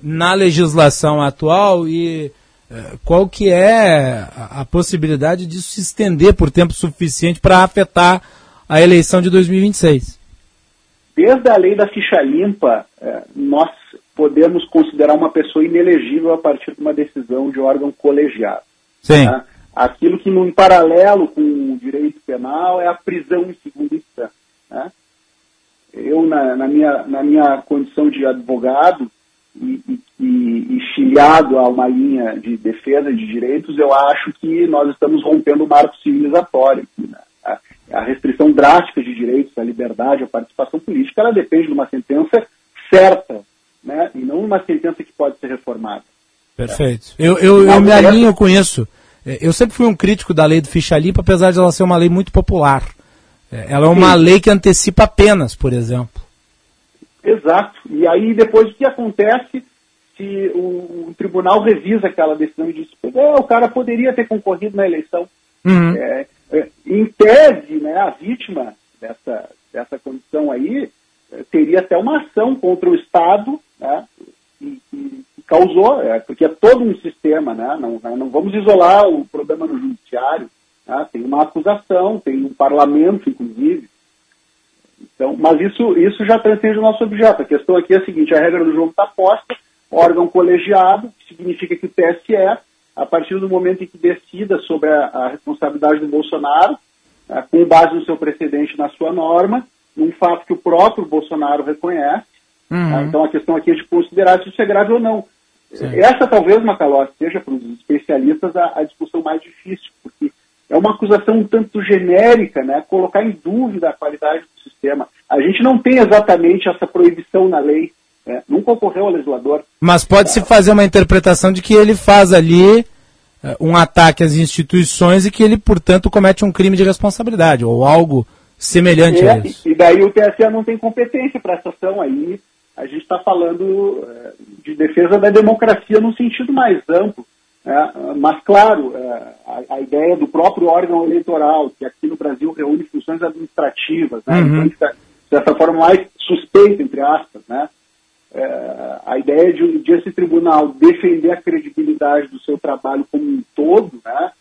na legislação atual e é, qual que é a, possibilidade disso se estender por tempo suficiente para afetar a eleição de 2026? Desde a lei da ficha limpa, é, nós podemos considerar uma pessoa inelegível a partir de uma decisão de órgão colegiado. Sim. Né? Aquilo que, em paralelo com o direito penal, é a prisão em segunda instância. Né? Eu, na, na, minha, na minha condição de advogado e, e, e, filiado a uma linha de defesa de direitos, eu acho que nós estamos rompendo o marco civilizatório. Né? A, a restrição drástica de direitos, a liberdade, a participação política, ela depende de uma sentença certa, né? e não uma sentença que pode ser reformada. Perfeito. Eu, eu, eu me alinho com isso. É, eu sempre fui um crítico da lei do ficha limpa, apesar de ela ser uma lei muito popular. É, ela é uma Sim. lei que antecipa penas, por exemplo. Exato. E aí depois o que acontece se o, o tribunal revisa aquela decisão e diz é, o cara poderia ter concorrido na eleição. Uhum. É, é, em tese, né, a vítima dessa, dessa condição aí é, teria até uma ação contra o Estado né, e, e causou, é, porque é todo um sistema, né? Não, né, não vamos isolar o problema no judiciário. Né? Tem uma acusação, tem um parlamento, inclusive. Então, mas isso, isso já transcende o nosso objeto. A questão aqui é a seguinte: a regra do jogo está posta, órgão colegiado, que significa que o TSE, a partir do momento em que decida sobre a, a responsabilidade do Bolsonaro, né, com base no seu precedente na sua norma, num fato que o próprio Bolsonaro reconhece. Uhum. Tá? Então a questão aqui é de considerar se isso é grave ou não. Sim. Essa talvez, Macalós, seja para os especialistas a, a, discussão mais difícil, porque é uma acusação um tanto genérica, né? colocar em dúvida a qualidade do sistema. A gente não tem exatamente essa proibição na lei, né? nunca ocorreu ao legislador. Mas pode-se fazer uma interpretação de que ele faz ali uh, um ataque às instituições e que ele, portanto, comete um crime de responsabilidade, ou algo semelhante é, a isso. E daí o TSE não tem competência para essa ação aí a gente está falando é, de defesa da democracia no sentido mais amplo. Né? Mas, claro, é, a, a, ideia do próprio órgão eleitoral, que aqui no Brasil reúne funções administrativas, né? Uhum. então, dessa forma mais suspeita, entre aspas, né? É, a ideia de, de, esse tribunal defender a credibilidade do seu trabalho como um todo, né?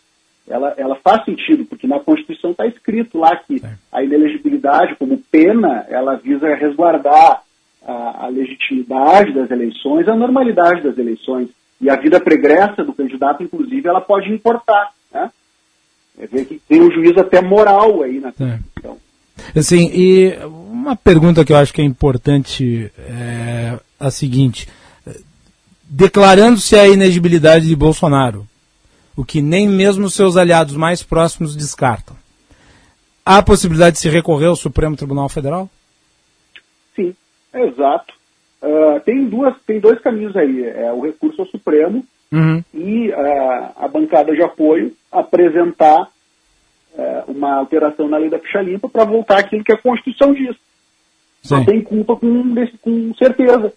ela, ela faz sentido, porque na Constituição está escrito lá que a inelegibilidade como pena, ela visa resguardar a, a legitimidade das eleições, a normalidade das eleições. E a vida pregressa do candidato, inclusive, ela pode importar. Né? É ver que tem um juízo até moral aí na Constituição. É. Assim, e uma pergunta que eu acho que é importante é a seguinte: declarando-se a inegibilidade de Bolsonaro, o que nem mesmo seus aliados mais próximos descartam, há a possibilidade de se recorrer ao Supremo Tribunal Federal? Sim. Exato. Uh, tem, duas, tem dois caminhos aí. É o recurso ao Supremo uhum. e uh, a bancada de apoio apresentar uh, uma alteração na lei da ficha limpa para voltar aquilo que a Constituição diz. Só tem culpa com, com certeza.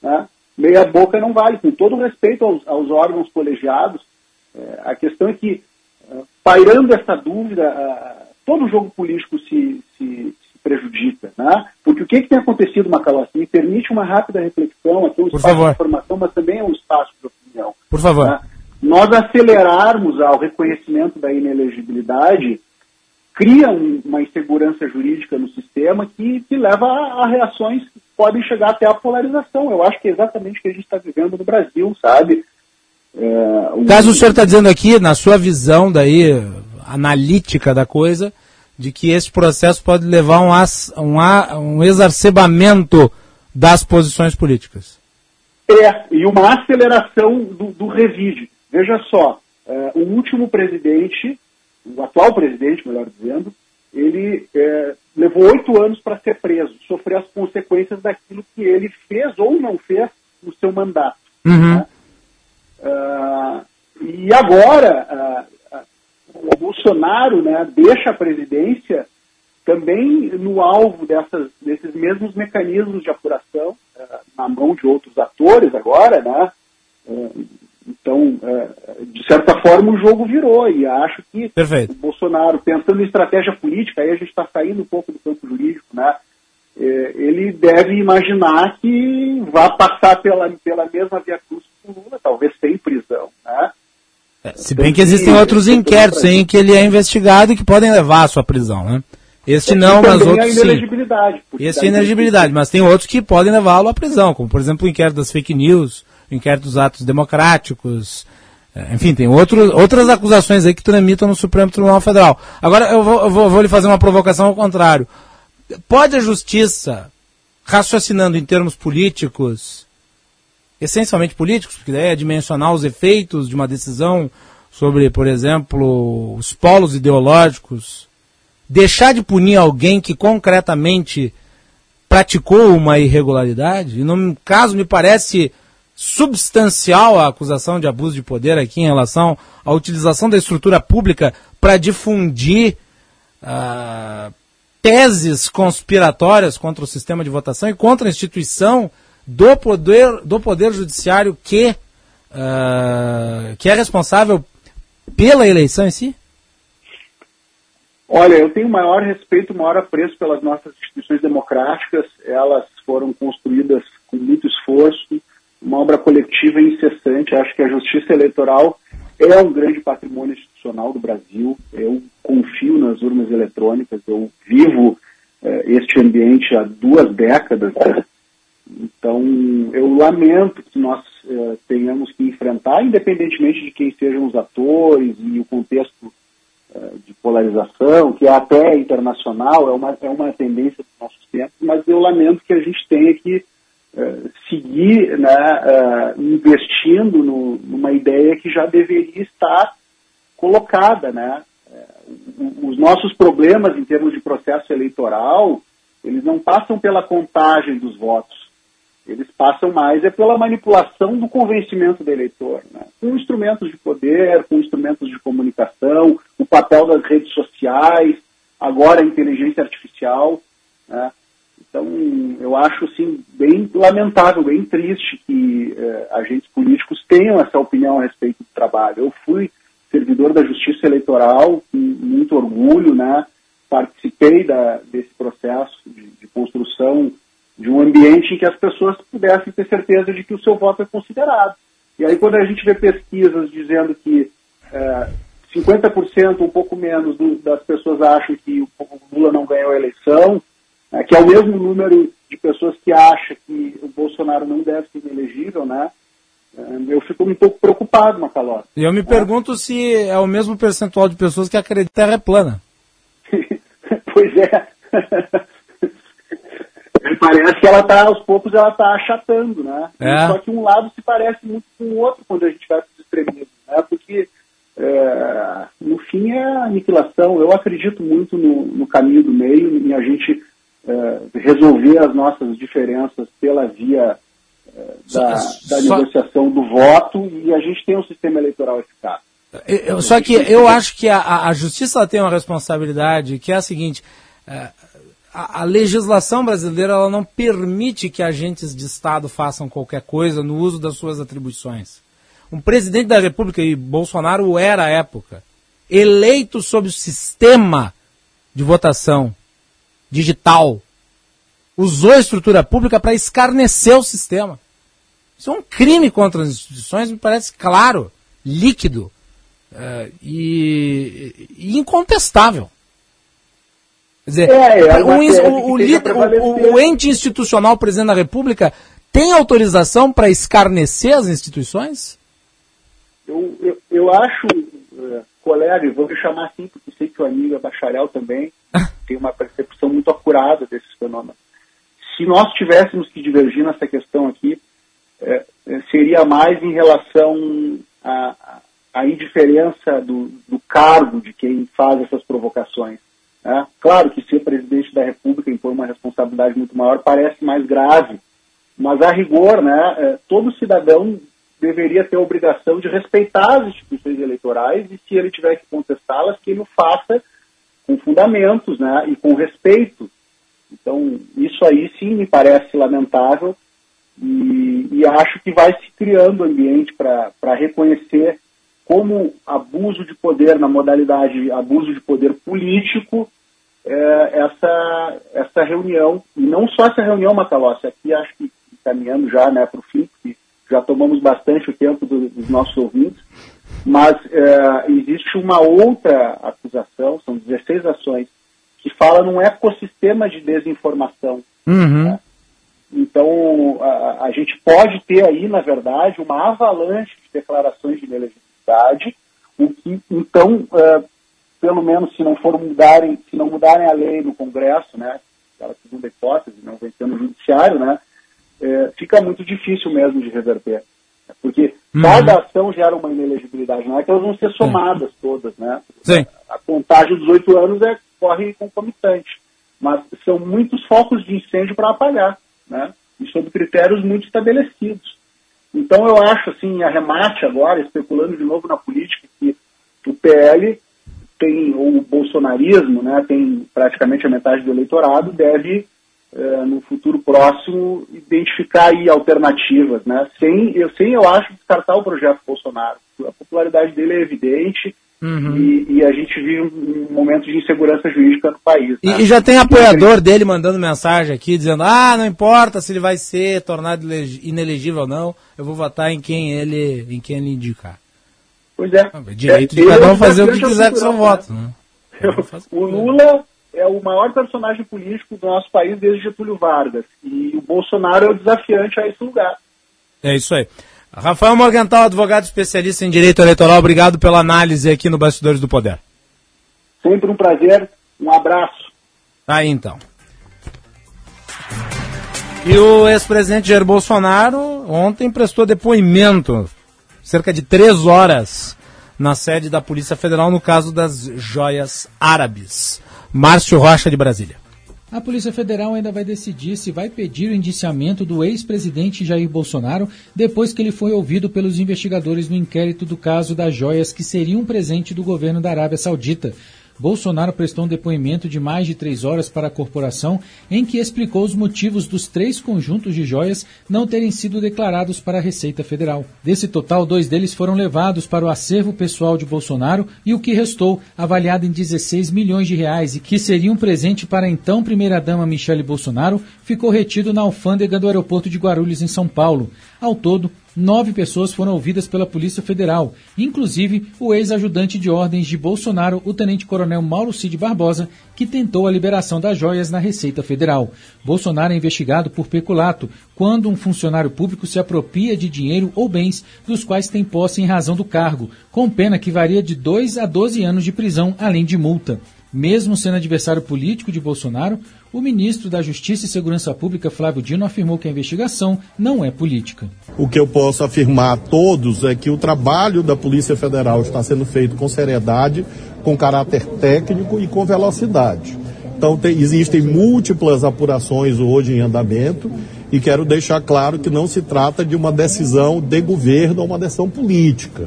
Né? Meia boca não vale. Com todo respeito aos, aos órgãos colegiados, eh, a questão é que, pairando essa dúvida, todo jogo político se, se prejudica, né? Porque o que, que tem acontecido, Macalossi? Me permite uma rápida reflexão, aqui é um espaço de informação, mas também é um espaço de opinião. Por favor. Né? Nós acelerarmos ao reconhecimento da inelegibilidade cria um, uma insegurança jurídica no sistema que, que leva a, a, reações que podem chegar até a polarização. Eu acho que é exatamente o que a gente está vivendo no Brasil, sabe? É, o... Caso o senhor está dizendo aqui, na sua visão daí, analítica da coisa, de que esse processo pode levar a um, um, um exacerbamento das posições políticas. É, e uma aceleração do, do revide. Veja só, é, o último presidente, o atual presidente, melhor dizendo, ele é, levou oito anos para ser preso, sofrer as consequências daquilo que ele fez ou não fez no seu mandato. Uhum. Né? Uh, e agora, uh, o Bolsonaro né, deixa a presidência também no alvo dessas, desses mesmos mecanismos de apuração, uh, na mão de outros atores agora, né? Uh, Então, é, de certa forma, o jogo virou e acho que Perfeito. o Bolsonaro, pensando em estratégia política, aí a gente está saindo um pouco do campo jurídico, né? Ele deve imaginar que vai passar pela, pela mesma via cruz que o Lula, talvez sem prisão, né? É, se bem que existem outros inquéritos em que ele é investigado e que podem levar à sua prisão, né? Este não, mas outros sim. Esse é inelegibilidade, mas tem outros que podem levá-lo à prisão, como por exemplo o inquérito das fake news, o inquérito dos atos democráticos, eh, enfim, tem outro, outras acusações aí que tramitam no Supremo Tribunal Federal. Agora eu vou, eu vou- vou lhe fazer uma provocação ao contrário. Pode a justiça, raciocinando em termos políticos, essencialmente políticos, porque daí é dimensionar os efeitos de uma decisão sobre, por exemplo, os polos ideológicos, deixar de punir alguém que concretamente praticou uma irregularidade, e no caso me parece substancial a acusação de abuso de poder aqui em relação à utilização da estrutura pública para difundir ah, teses conspiratórias contra o sistema de votação e contra a instituição do poder, do poder judiciário que, ah, que é responsável pela eleição em si? Olha, eu tenho maior respeito, maior apreço pelas nossas instituições democráticas. Elas foram construídas com muito esforço, uma obra coletiva incessante. Acho que a justiça eleitoral é um grande patrimônio institucional do Brasil. Eu confio nas urnas eletrônicas. Eu vivo eh, este ambiente há duas décadas. Então, eu lamento que nós eh, tenhamos que enfrentar, independentemente de quem sejam os atores e o contexto eh, de polarização, que é até internacional, é uma, é uma tendência dos nossos tempos, mas eu lamento que a gente tenha que eh, seguir né, investindo no- numa ideia que já deveria estar colocada. Né? Os nossos problemas em termos de processo eleitoral, eles não passam pela contagem dos votos, eles passam mais é pela manipulação do convencimento do eleitor, né? com instrumentos de poder, com instrumentos de comunicação, o papel das redes sociais, agora a inteligência artificial. Né? Então, eu acho assim, bem lamentável, bem triste que eh, agentes políticos tenham essa opinião a respeito do trabalho. Eu fui servidor da Justiça Eleitoral, com muito orgulho, né? participei da, desse processo de, de construção de um ambiente em que as pessoas pudessem ter certeza de que o seu voto é considerado. E aí, quando a gente vê pesquisas dizendo que eh, 50%, um pouco menos, do- das pessoas acham que o o Lula não ganhou a eleição, eh, que é o mesmo número de pessoas que acham que o Bolsonaro não deve ser elegível, né? Eh, eu fico um pouco preocupado, Macaló. E eu me pergunto se é o mesmo percentual de pessoas que acreditam que a Terra é plana. Pois é. Parece que ela tá, aos poucos, ela está achatando, né? É. Só que um lado se parece muito com o outro quando a gente vai para os extremismos, né? Porque, é, no fim, é a aniquilação. Eu acredito muito no, no caminho do meio, em a gente é, resolver as nossas diferenças pela via é, da, da negociação do voto e a gente tem um sistema eleitoral eficaz. Eu- só que eu acho que a- a, justiça tem uma responsabilidade que é a seguinte: é, a, a legislação brasileira ela não permite que agentes de Estado façam qualquer coisa no uso das suas atribuições. Um presidente da República, e Bolsonaro era à época, eleito sob o sistema de votação digital, usou a estrutura pública para escarnecer o sistema. Isso é um crime contra as instituições, me parece claro, líquido é, e, e incontestável. Quer dizer, É, o, o- o líder- o- ente institucional, o presidente da República, tem autorização para escarnecer as instituições? Eu, eu, eu acho, eh, colega, e vou me chamar assim, porque sei que o amigo é bacharel também, tem uma percepção muito acurada desses fenômenos. Se nós tivéssemos que divergir nessa questão aqui, eh, eh, seria mais em relação à indiferença do, do cargo de quem faz essas provocações. Né? Claro que ser presidente da República impõe uma responsabilidade muito maior, parece mais grave, mas a rigor, né, eh, todo cidadão deveria ter a obrigação de respeitar as instituições eleitorais e se ele tiver que contestá-las, que ele o faça com fundamentos, né, e com respeito. Então, isso aí sim me parece lamentável e, e acho que vai se criando ambiente para reconhecer como abuso de poder na modalidade abuso de poder político é, essa, essa reunião, e não só essa reunião, Macalossi, aqui acho que caminhando já né, para o fim, porque já tomamos bastante o tempo do, dos nossos ouvintes, mas é, existe uma outra acusação, são 16 ações, que fala num ecossistema de desinformação. Uhum. Né? Então, a, a, gente pode ter aí, na verdade, uma avalanche de declarações de inelegibilidade, o que, então, uh, pelo menos se não for mudarem, se não mudarem a lei no Congresso, né, aquela segunda hipótese, não vencendo no Judiciário, né, é, fica muito difícil mesmo de reverter. Porque uhum. cada ação gera uma inelegibilidade, não é que elas vão ser somadas todas, né? Sim. A contagem dos oito anos é, corre concomitante, mas são muitos focos de incêndio para apagar, né? E sob critérios muito estabelecidos. Então eu acho, assim, arremate agora, especulando de novo na política, que o PL tem, ou o bolsonarismo, né, tem praticamente a metade do eleitorado, deve é, no futuro próximo, identificar aí alternativas, né? Sem, eu, sem, eu acho, descartar o projeto Bolsonaro. A popularidade dele é evidente uhum. e, e, a gente vive um, um, momento de insegurança jurídica no país. Né? E, e, já tem apoiador dele mandando mensagem aqui, dizendo, ah, não importa se ele vai ser tornado inelegível ou não, eu vou votar em quem ele, em quem ele indicar. Pois é. direito de cada um fazer o que quiser com seu voto. Né? o Lula é o maior personagem político do nosso país desde Getúlio Vargas. E o Bolsonaro é o desafiante a esse lugar. É isso aí. Rafael Morgental, advogado especialista em direito eleitoral, obrigado pela análise aqui no Bastidores do Poder. Sempre um prazer, um abraço. Aí então. E o ex-presidente Jair Bolsonaro ontem prestou depoimento, cerca de três horas, na sede da Polícia Federal no caso das joias árabes. Márcio Rocha de Brasília. A Polícia Federal ainda vai decidir se vai pedir o indiciamento do ex-presidente Jair Bolsonaro depois que ele foi ouvido pelos investigadores no inquérito do caso das joias que seriam um presente do governo da Arábia Saudita. Bolsonaro prestou um depoimento de mais de três horas para a corporação, em que explicou os motivos dos três conjuntos de joias não terem sido declarados para a Receita Federal. Desse total, dois deles foram levados para o acervo pessoal de Bolsonaro e o que restou, avaliado em 16 milhões de reais e que seria um presente para a então primeira-dama Michele Bolsonaro, ficou retido na alfândega do aeroporto de Guarulhos, em São Paulo. Ao todo, nove pessoas foram ouvidas pela Polícia Federal, inclusive o ex-ajudante de ordens de Bolsonaro, o tenente-coronel Mauro Cid Barbosa, que tentou a liberação das joias na Receita Federal. Bolsonaro é investigado por peculato, quando um funcionário público se apropria de dinheiro ou bens dos quais tem posse em razão do cargo, com pena que varia de 2 a 12 anos de prisão, além de multa. Mesmo sendo adversário político de Bolsonaro, o ministro da Justiça e Segurança Pública, Flávio Dino, afirmou que a investigação não é política. O que eu posso afirmar a todos é que o trabalho da Polícia Federal está sendo feito com seriedade, com caráter técnico e com velocidade. Então, tem, existem múltiplas apurações hoje em andamento e quero deixar claro que não se trata de uma decisão de governo ou uma decisão política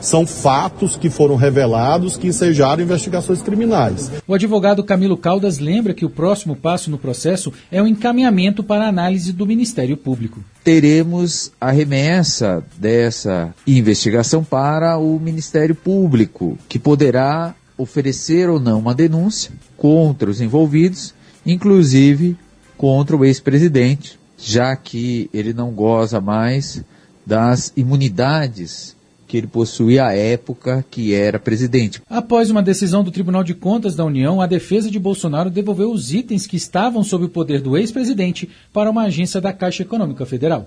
são fatos que foram revelados que ensejaram investigações criminais. O advogado Camilo Caldas lembra que o próximo passo no processo é o encaminhamento para análise do Ministério Público. Teremos a remessa dessa investigação para o Ministério Público, que poderá oferecer ou não uma denúncia contra os envolvidos, inclusive contra o ex-presidente, já que ele não goza mais das imunidades que ele possuía à época que era presidente. Após uma decisão do Tribunal de Contas da União, a defesa de Bolsonaro devolveu os itens que estavam sob o poder do ex-presidente para uma agência da Caixa Econômica Federal.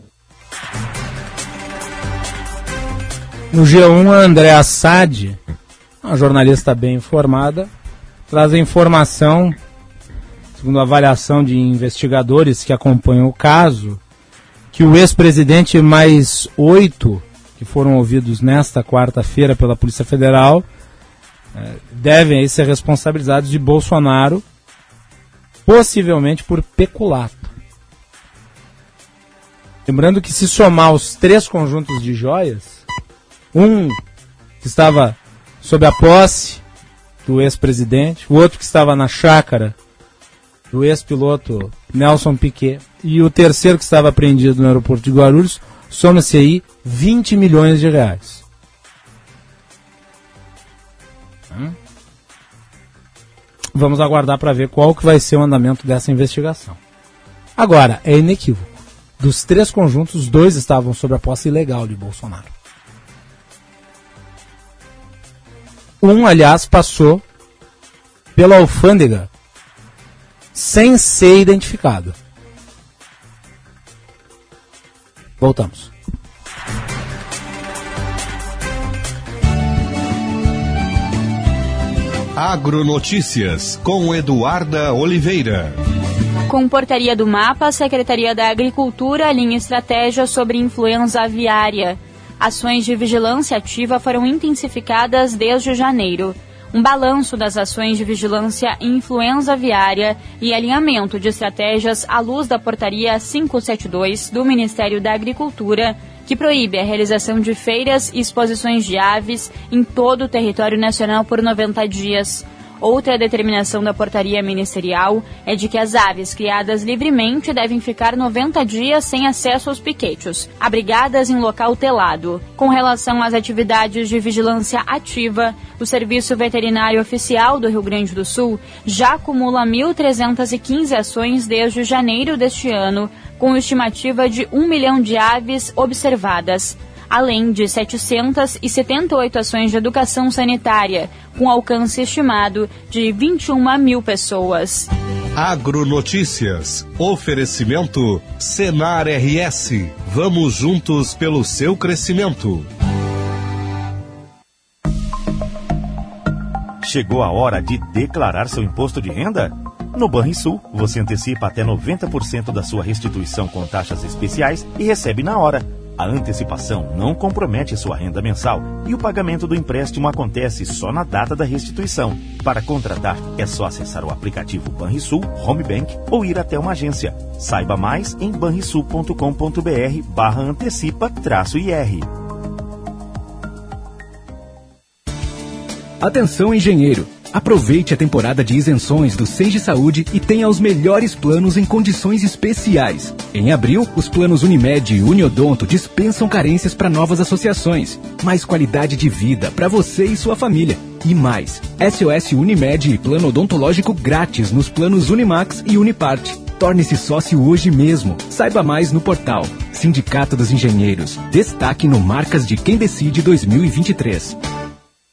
No G1, a André Assad, uma jornalista bem informada, traz a informação, segundo a avaliação de investigadores que acompanham o caso, que o ex-presidente mais oito que foram ouvidos nesta quarta-feira pela Polícia Federal é, devem aí ser responsabilizados de Bolsonaro, possivelmente por peculato. Lembrando que se somar os três conjuntos de joias, um que estava sob a posse do ex-presidente, o outro que estava na chácara do ex-piloto Nelson Piquet. E o terceiro que estava apreendido no aeroporto de Guarulhos, soma-se aí 20 milhões de reais. Hum? Vamos aguardar para ver qual que vai ser o andamento dessa investigação. Agora, é inequívoco. Dos três conjuntos, dois estavam sob a posse ilegal de Bolsonaro. Um, aliás, passou pela alfândega sem ser identificado. Voltamos. Agronotícias com Eduarda Oliveira. Com portaria do mapa, a Secretaria da Agricultura alinha estratégia sobre influenza aviária. Ações de vigilância ativa foram intensificadas desde janeiro. Um balanço das ações de vigilância em influenza aviária e alinhamento de estratégias à luz da portaria 572 do Ministério da Agricultura que proíbe a realização de feiras e exposições de aves em todo o território nacional por 90 dias. Outra determinação da portaria ministerial é de que as aves criadas livremente devem ficar 90 dias sem acesso aos piquetes, abrigadas em local telado. Com relação às atividades de vigilância ativa, o Serviço Veterinário Oficial do Rio Grande do Sul já acumula 1.315 ações desde janeiro deste ano, com estimativa de 1 milhão de aves observadas além de 778 ações de educação sanitária, com alcance estimado de 21 mil pessoas. Agronotícias. Oferecimento Senar RS. Vamos juntos pelo seu crescimento. Chegou a hora de declarar seu imposto de renda? No Banrisul, você antecipa até 90% da sua restituição com taxas especiais e recebe na hora a antecipação não compromete sua renda mensal e o pagamento do empréstimo acontece só na data da restituição. Para contratar, é só acessar o aplicativo Banrisul Home Bank ou ir até uma agência. Saiba mais em banrisul.com.br barra antecipa-IR. Atenção engenheiro! Aproveite a temporada de isenções do Senge Saúde e tenha os melhores planos em condições especiais. Em abril, os planos Unimed e Uniodonto dispensam carências para novas associações. Mais qualidade de vida para você e sua família. E mais, SOS Unimed e plano odontológico grátis nos planos Unimax e Uniparte. Torne-se sócio hoje mesmo. Saiba mais no portal Sindicato dos Engenheiros. Destaque no Marcas de Quem Decide 2023.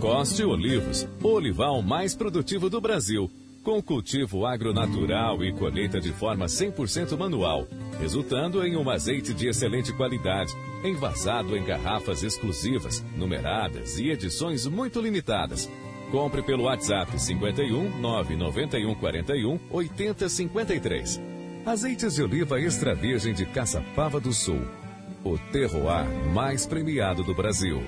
Coste Olivos, o olival mais produtivo do Brasil, com cultivo agronatural e colheita de forma 100% manual, resultando em um azeite de excelente qualidade, envasado em garrafas exclusivas, numeradas e edições muito limitadas. Compre pelo WhatsApp 51 991 41 80 53. Azeites de oliva extra virgem de Caçapava do Sul. O terroir mais premiado do Brasil.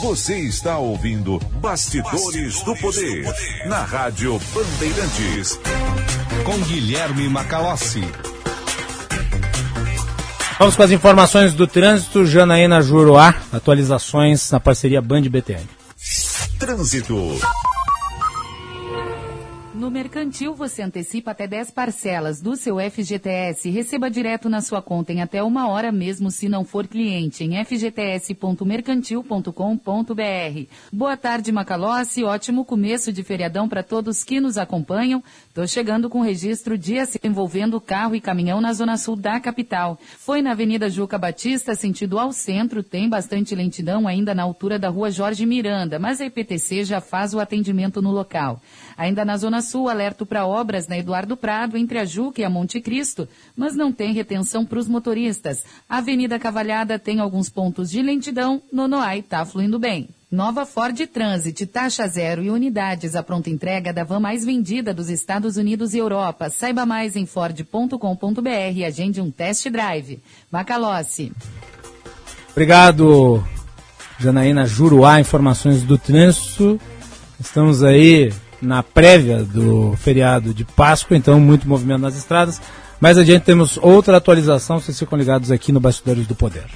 Você está ouvindo Bastidores, Bastidores do, poder, do Poder na Rádio Bandeirantes. Com Guilherme Macalossi. Vamos com as informações do trânsito. Janaína Juruá, atualizações na parceria Band BTN. Trânsito. No Mercantil, você antecipa até 10 parcelas do seu FGTS. Receba direto na sua conta em até uma hora mesmo se não for cliente em fgts.mercantil.com.br. Boa tarde, Macalossi. Ótimo começo de feriadão para todos que nos acompanham. Tô chegando com registro dia envolvendo carro e caminhão na zona sul da capital. Foi na Avenida Juca Batista, sentido ao centro. Tem bastante lentidão ainda na altura da rua Jorge Miranda, mas a IPTC já faz o atendimento no local. Ainda na Zona Sul, alerto para obras na Eduardo Prado, entre a Juca e a Monte Cristo, mas não tem retenção para os motoristas. A Avenida Cavalhada tem alguns pontos de lentidão, Nonoai está fluindo bem. Nova Ford Transit, taxa zero e unidades à pronta entrega da van mais vendida dos Estados Unidos e Europa. Saiba mais em ford.com.br e agende um test drive. Macalossi. Obrigado, Janaína Juruá, informações do trânsito. Estamos aí na prévia do feriado de Páscoa, então muito movimento nas estradas. Mais adiante temos outra atualização, vocês ficam ligados aqui no Bastidores do Poder.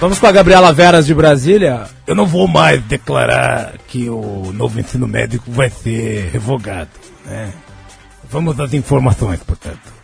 Vamos com a Gabriela Veras de Brasília. Eu não vou mais declarar que o novo ensino médico vai ser revogado. Né? Vamos às informações, portanto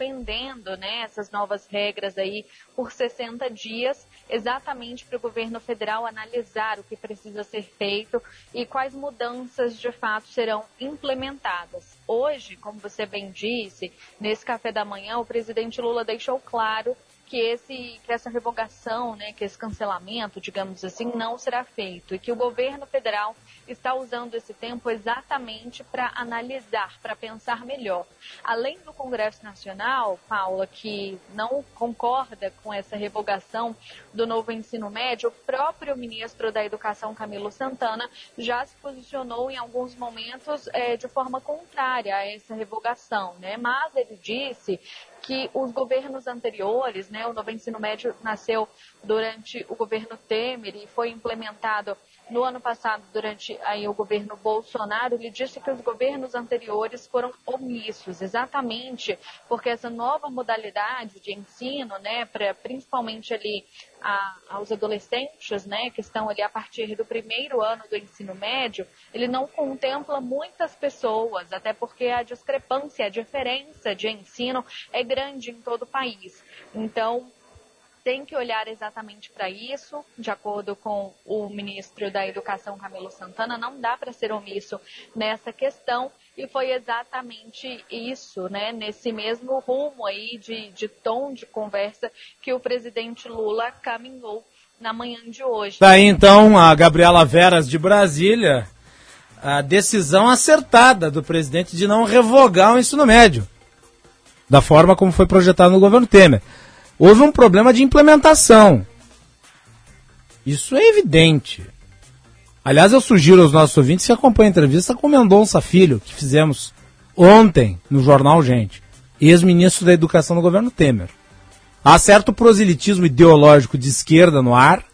suspendendo né, essas novas regras aí por 60 dias, exatamente para o governo federal analisar o que precisa ser feito e quais mudanças de fato serão implementadas. Hoje, como você bem disse, nesse café da manhã, o presidente Lula deixou claro que, esse, que essa revogação, né, que esse cancelamento, digamos assim, não será feito e que o governo federal está usando esse tempo exatamente para analisar, para pensar melhor. Além do Congresso Nacional, Paula, que não concorda com essa revogação do novo ensino médio, o próprio ministro da Educação, Camilo Santana, já se posicionou em alguns momentos é, de forma contrária a essa revogação, né? Mas ele disse que os governos anteriores, né, o novo ensino médio nasceu durante o governo Temer e foi implementado no ano passado durante aí o governo Bolsonaro, ele disse que os governos anteriores foram omissos, exatamente porque essa nova modalidade de ensino, né, para principalmente ali a, aos adolescentes, né, que estão ali a partir do primeiro ano do ensino médio, ele não contempla muitas pessoas, até porque a discrepância, a diferença de ensino é grande em todo o país. Então, tem que olhar exatamente para isso, de acordo com o ministro da Educação, Camilo Santana, não dá para ser omisso nessa questão, e foi exatamente isso, né, nesse mesmo rumo aí de, de tom de conversa que o presidente Lula caminhou na manhã de hoje. Daí tá então a Gabriela Veras de Brasília, a decisão acertada do presidente de não revogar o ensino médio, da forma como foi projetado no governo Temer houve um problema de implementação. Isso é evidente. Aliás, eu sugiro aos nossos ouvintes que acompanhem a entrevista com Mendonça Filho, que fizemos ontem no jornal Gente, ex-ministro da Educação do governo Temer. Há certo proselitismo ideológico de esquerda no ar,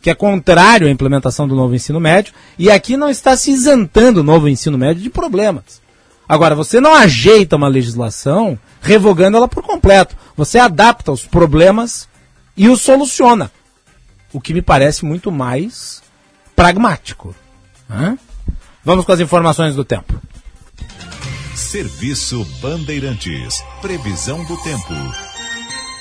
que é contrário à implementação do novo ensino médio, e aqui não está se isentando o novo ensino médio de problemas. Agora, você não ajeita uma legislação revogando ela por completo. Você adapta os problemas e os soluciona. O que me parece muito mais pragmático. Hã? Vamos com as informações do tempo. Serviço Bandeirantes. Previsão do tempo.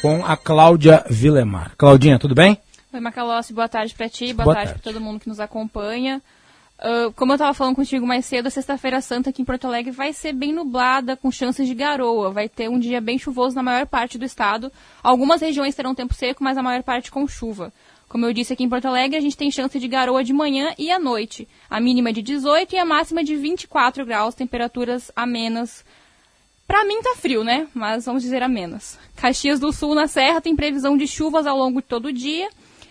Com a Cláudia Vilemar. Claudinha, tudo bem? Oi, Macalossi, boa tarde para ti, boa, boa tarde, tarde. para todo mundo que nos acompanha. Uh, como eu estava falando contigo mais cedo, a Sexta-feira Santa aqui em Porto Alegre vai ser bem nublada, com chances de garoa. Vai ter um dia bem chuvoso na maior parte do estado. Algumas regiões terão tempo seco, mas a maior parte com chuva. Como eu disse aqui em Porto Alegre, a gente tem chance de garoa de manhã e à noite. A mínima de 18 e a máxima de 24 graus, temperaturas amenas. Pra mim tá frio, né? Mas vamos dizer amenas. Caxias do Sul, na Serra, tem previsão de chuvas ao longo de todo o dia.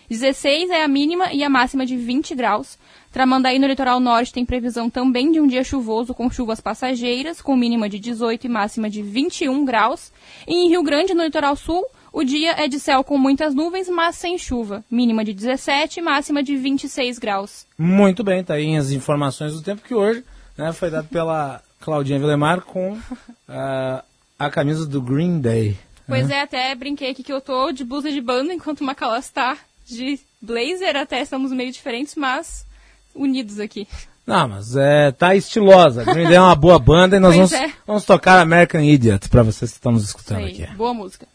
16 é a mínima e a máxima de 20 graus. Tramandaí, no litoral norte, tem previsão também de um dia chuvoso com chuvas passageiras, com mínima de 18 e máxima de 21 graus. E em Rio Grande, no litoral sul, o dia é de céu com muitas nuvens, mas sem chuva. Mínima de 17 e máxima de 26 graus. Muito bem, tá aí as informações do tempo que hoje né, foi dado pela Claudinha Vilemar com uh, a camisa do Green Day. Pois né? é, até brinquei aqui que eu tô de blusa de banda, enquanto o Macalós está de blazer, até estamos meio diferentes, mas unidos aqui. Não, mas é, tá estilosa. Green Day é uma boa banda e nós Pois vamos, é. vamos tocar American Idiot pra vocês que estão nos escutando Aí, aqui. boa música.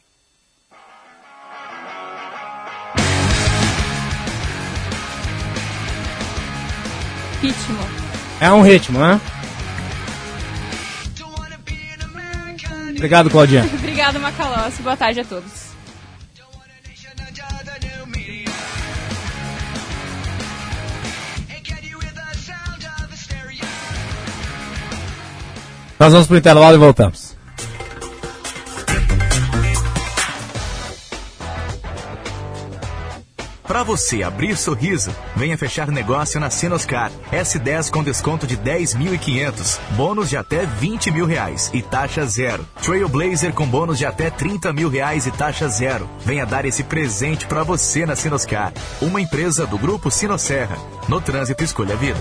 Ritmo. É um ritmo, né? Obrigado, Claudinha. Obrigada, Macalossi. Boa tarde a todos. Nós vamos pro intervalo e voltamos. Para você abrir sorriso, venha fechar negócio na Sinoscar. S10 com desconto de 10.500, bônus de até 20 mil reais e taxa zero. Trailblazer com bônus de até 30 mil reais e taxa zero. Venha dar esse presente para você na Sinoscar, uma empresa do grupo Sinosserra. No trânsito, escolha a vida.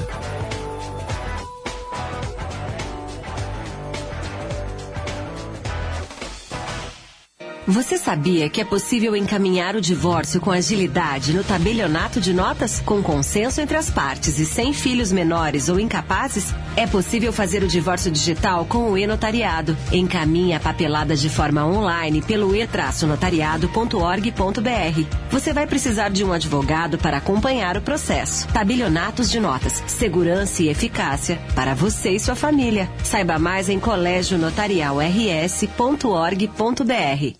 Você sabia que é possível encaminhar o divórcio com agilidade no tabelionato de notas, com consenso entre as partes e sem filhos menores ou incapazes? É possível fazer o divórcio digital com o e-notariado. Encaminhe a papelada de forma online pelo e-notariado.org.br. Você vai precisar de um advogado para acompanhar o processo. Tabelionatos de notas, segurança e eficácia para você e sua família. Saiba mais em colégionotarialrs.org.br.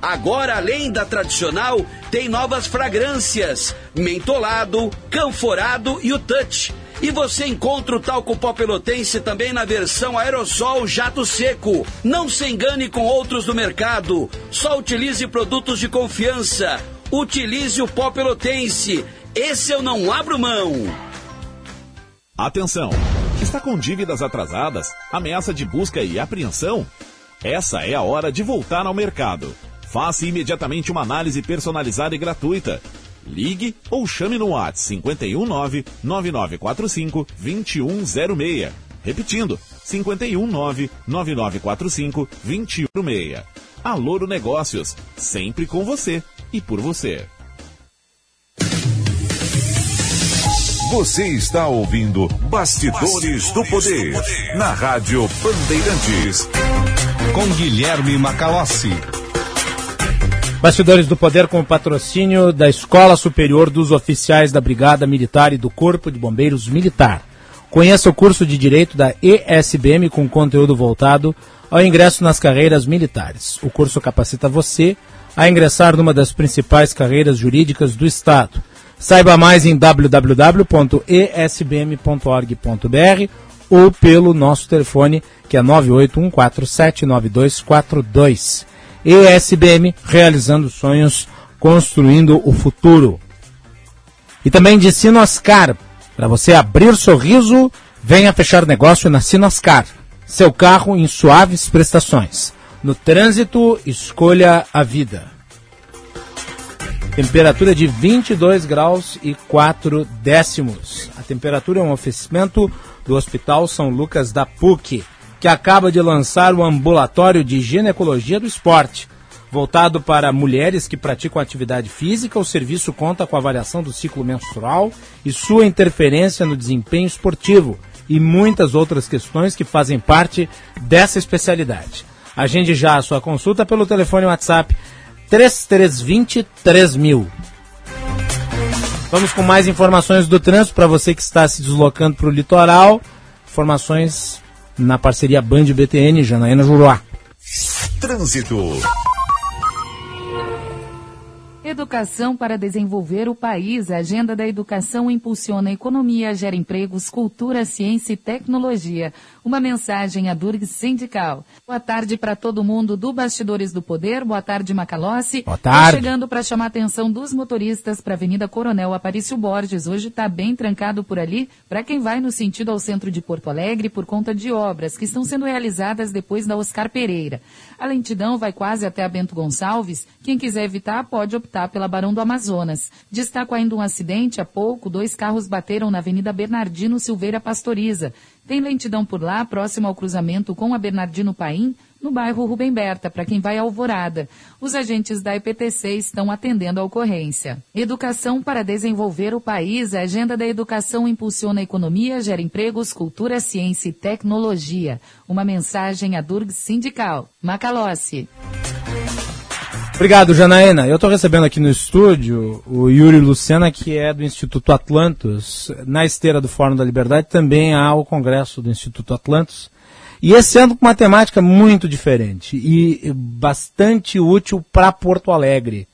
Agora, além da tradicional, tem novas fragrâncias: mentolado, canforado e o touch. E você encontra o talco pó pelotense também na versão aerossol jato seco. Não se engane com outros do mercado. Só utilize produtos de confiança. Utilize o pó pelotense. Esse eu não abro mão. Atenção! Está com dívidas atrasadas? Ameaça de busca e apreensão? Essa é a hora de voltar ao mercado. Faça imediatamente uma análise personalizada e gratuita. Ligue ou chame no WhatsApp 519 9945 2106. Repetindo, 519 9945 2106. Aloro Negócios, sempre com você e por você. Você está ouvindo Bastidores, do, Poder, na Rádio Bandeirantes. Com Guilherme Macalossi. Bastidores do Poder com o patrocínio da Escola Superior dos Oficiais da Brigada Militar e do Corpo de Bombeiros Militar. Conheça o curso de Direito da ESBM com conteúdo voltado ao ingresso nas carreiras militares. O curso capacita você a ingressar numa das principais carreiras jurídicas do Estado. Saiba mais em www.esbm.org.br ou pelo nosso telefone que é 981479242. ESBM, realizando sonhos, construindo o futuro. E também de Sinoscar, para você abrir sorriso, venha fechar negócio na Sinoscar. Seu carro em suaves prestações. No trânsito, escolha a vida. Temperatura de 22 graus e 4 décimos. A temperatura é um oferecimento do Hospital São Lucas da PUC que acaba de lançar o Ambulatório de Ginecologia do Esporte. Voltado para mulheres que praticam atividade física, o serviço conta com avaliação do ciclo menstrual e sua interferência no desempenho esportivo e muitas outras questões que fazem parte dessa especialidade. Agende já a sua consulta pelo telefone WhatsApp 3320 3000. Vamos com mais informações do trânsito para você que está se deslocando para o litoral. Informações na parceria Band BTN, Janaína Juruá. Trânsito. Educação para desenvolver o país. A agenda da educação impulsiona a economia, gera empregos, cultura, ciência e tecnologia. Uma mensagem à Durg Sindical. Boa tarde para todo mundo do Bastidores do Poder. Boa tarde, Macalossi. Boa tarde. Tô chegando para chamar a atenção dos motoristas para a Avenida Coronel Aparício Borges. Hoje está bem trancado por ali para quem vai no sentido ao centro de Porto Alegre por conta de obras que estão sendo realizadas depois da Oscar Pereira. A lentidão vai quase até a Bento Gonçalves. Quem quiser evitar pode optar pela Barão do Amazonas. Destaco ainda um acidente. Há pouco, dois carros bateram na Avenida Bernardino Silveira Pastoriza. Tem lentidão por lá, próximo ao cruzamento com a Bernardino Paim, no bairro Rubem Berta, para quem vai à Alvorada. Os agentes da IPTC estão atendendo a ocorrência. Educação para desenvolver o país. A agenda da educação impulsiona a economia, gera empregos, cultura, ciência e tecnologia. Uma mensagem à Durg Sindical. Macalossi. Obrigado, Janaína. Eu estou recebendo aqui no estúdio o Yuri Lucena, que é do Instituto Atlantos. Na esteira do Fórum da Liberdade também há o Congresso do Instituto Atlantos. E esse ano com uma temática muito diferente e bastante útil para Porto Alegre,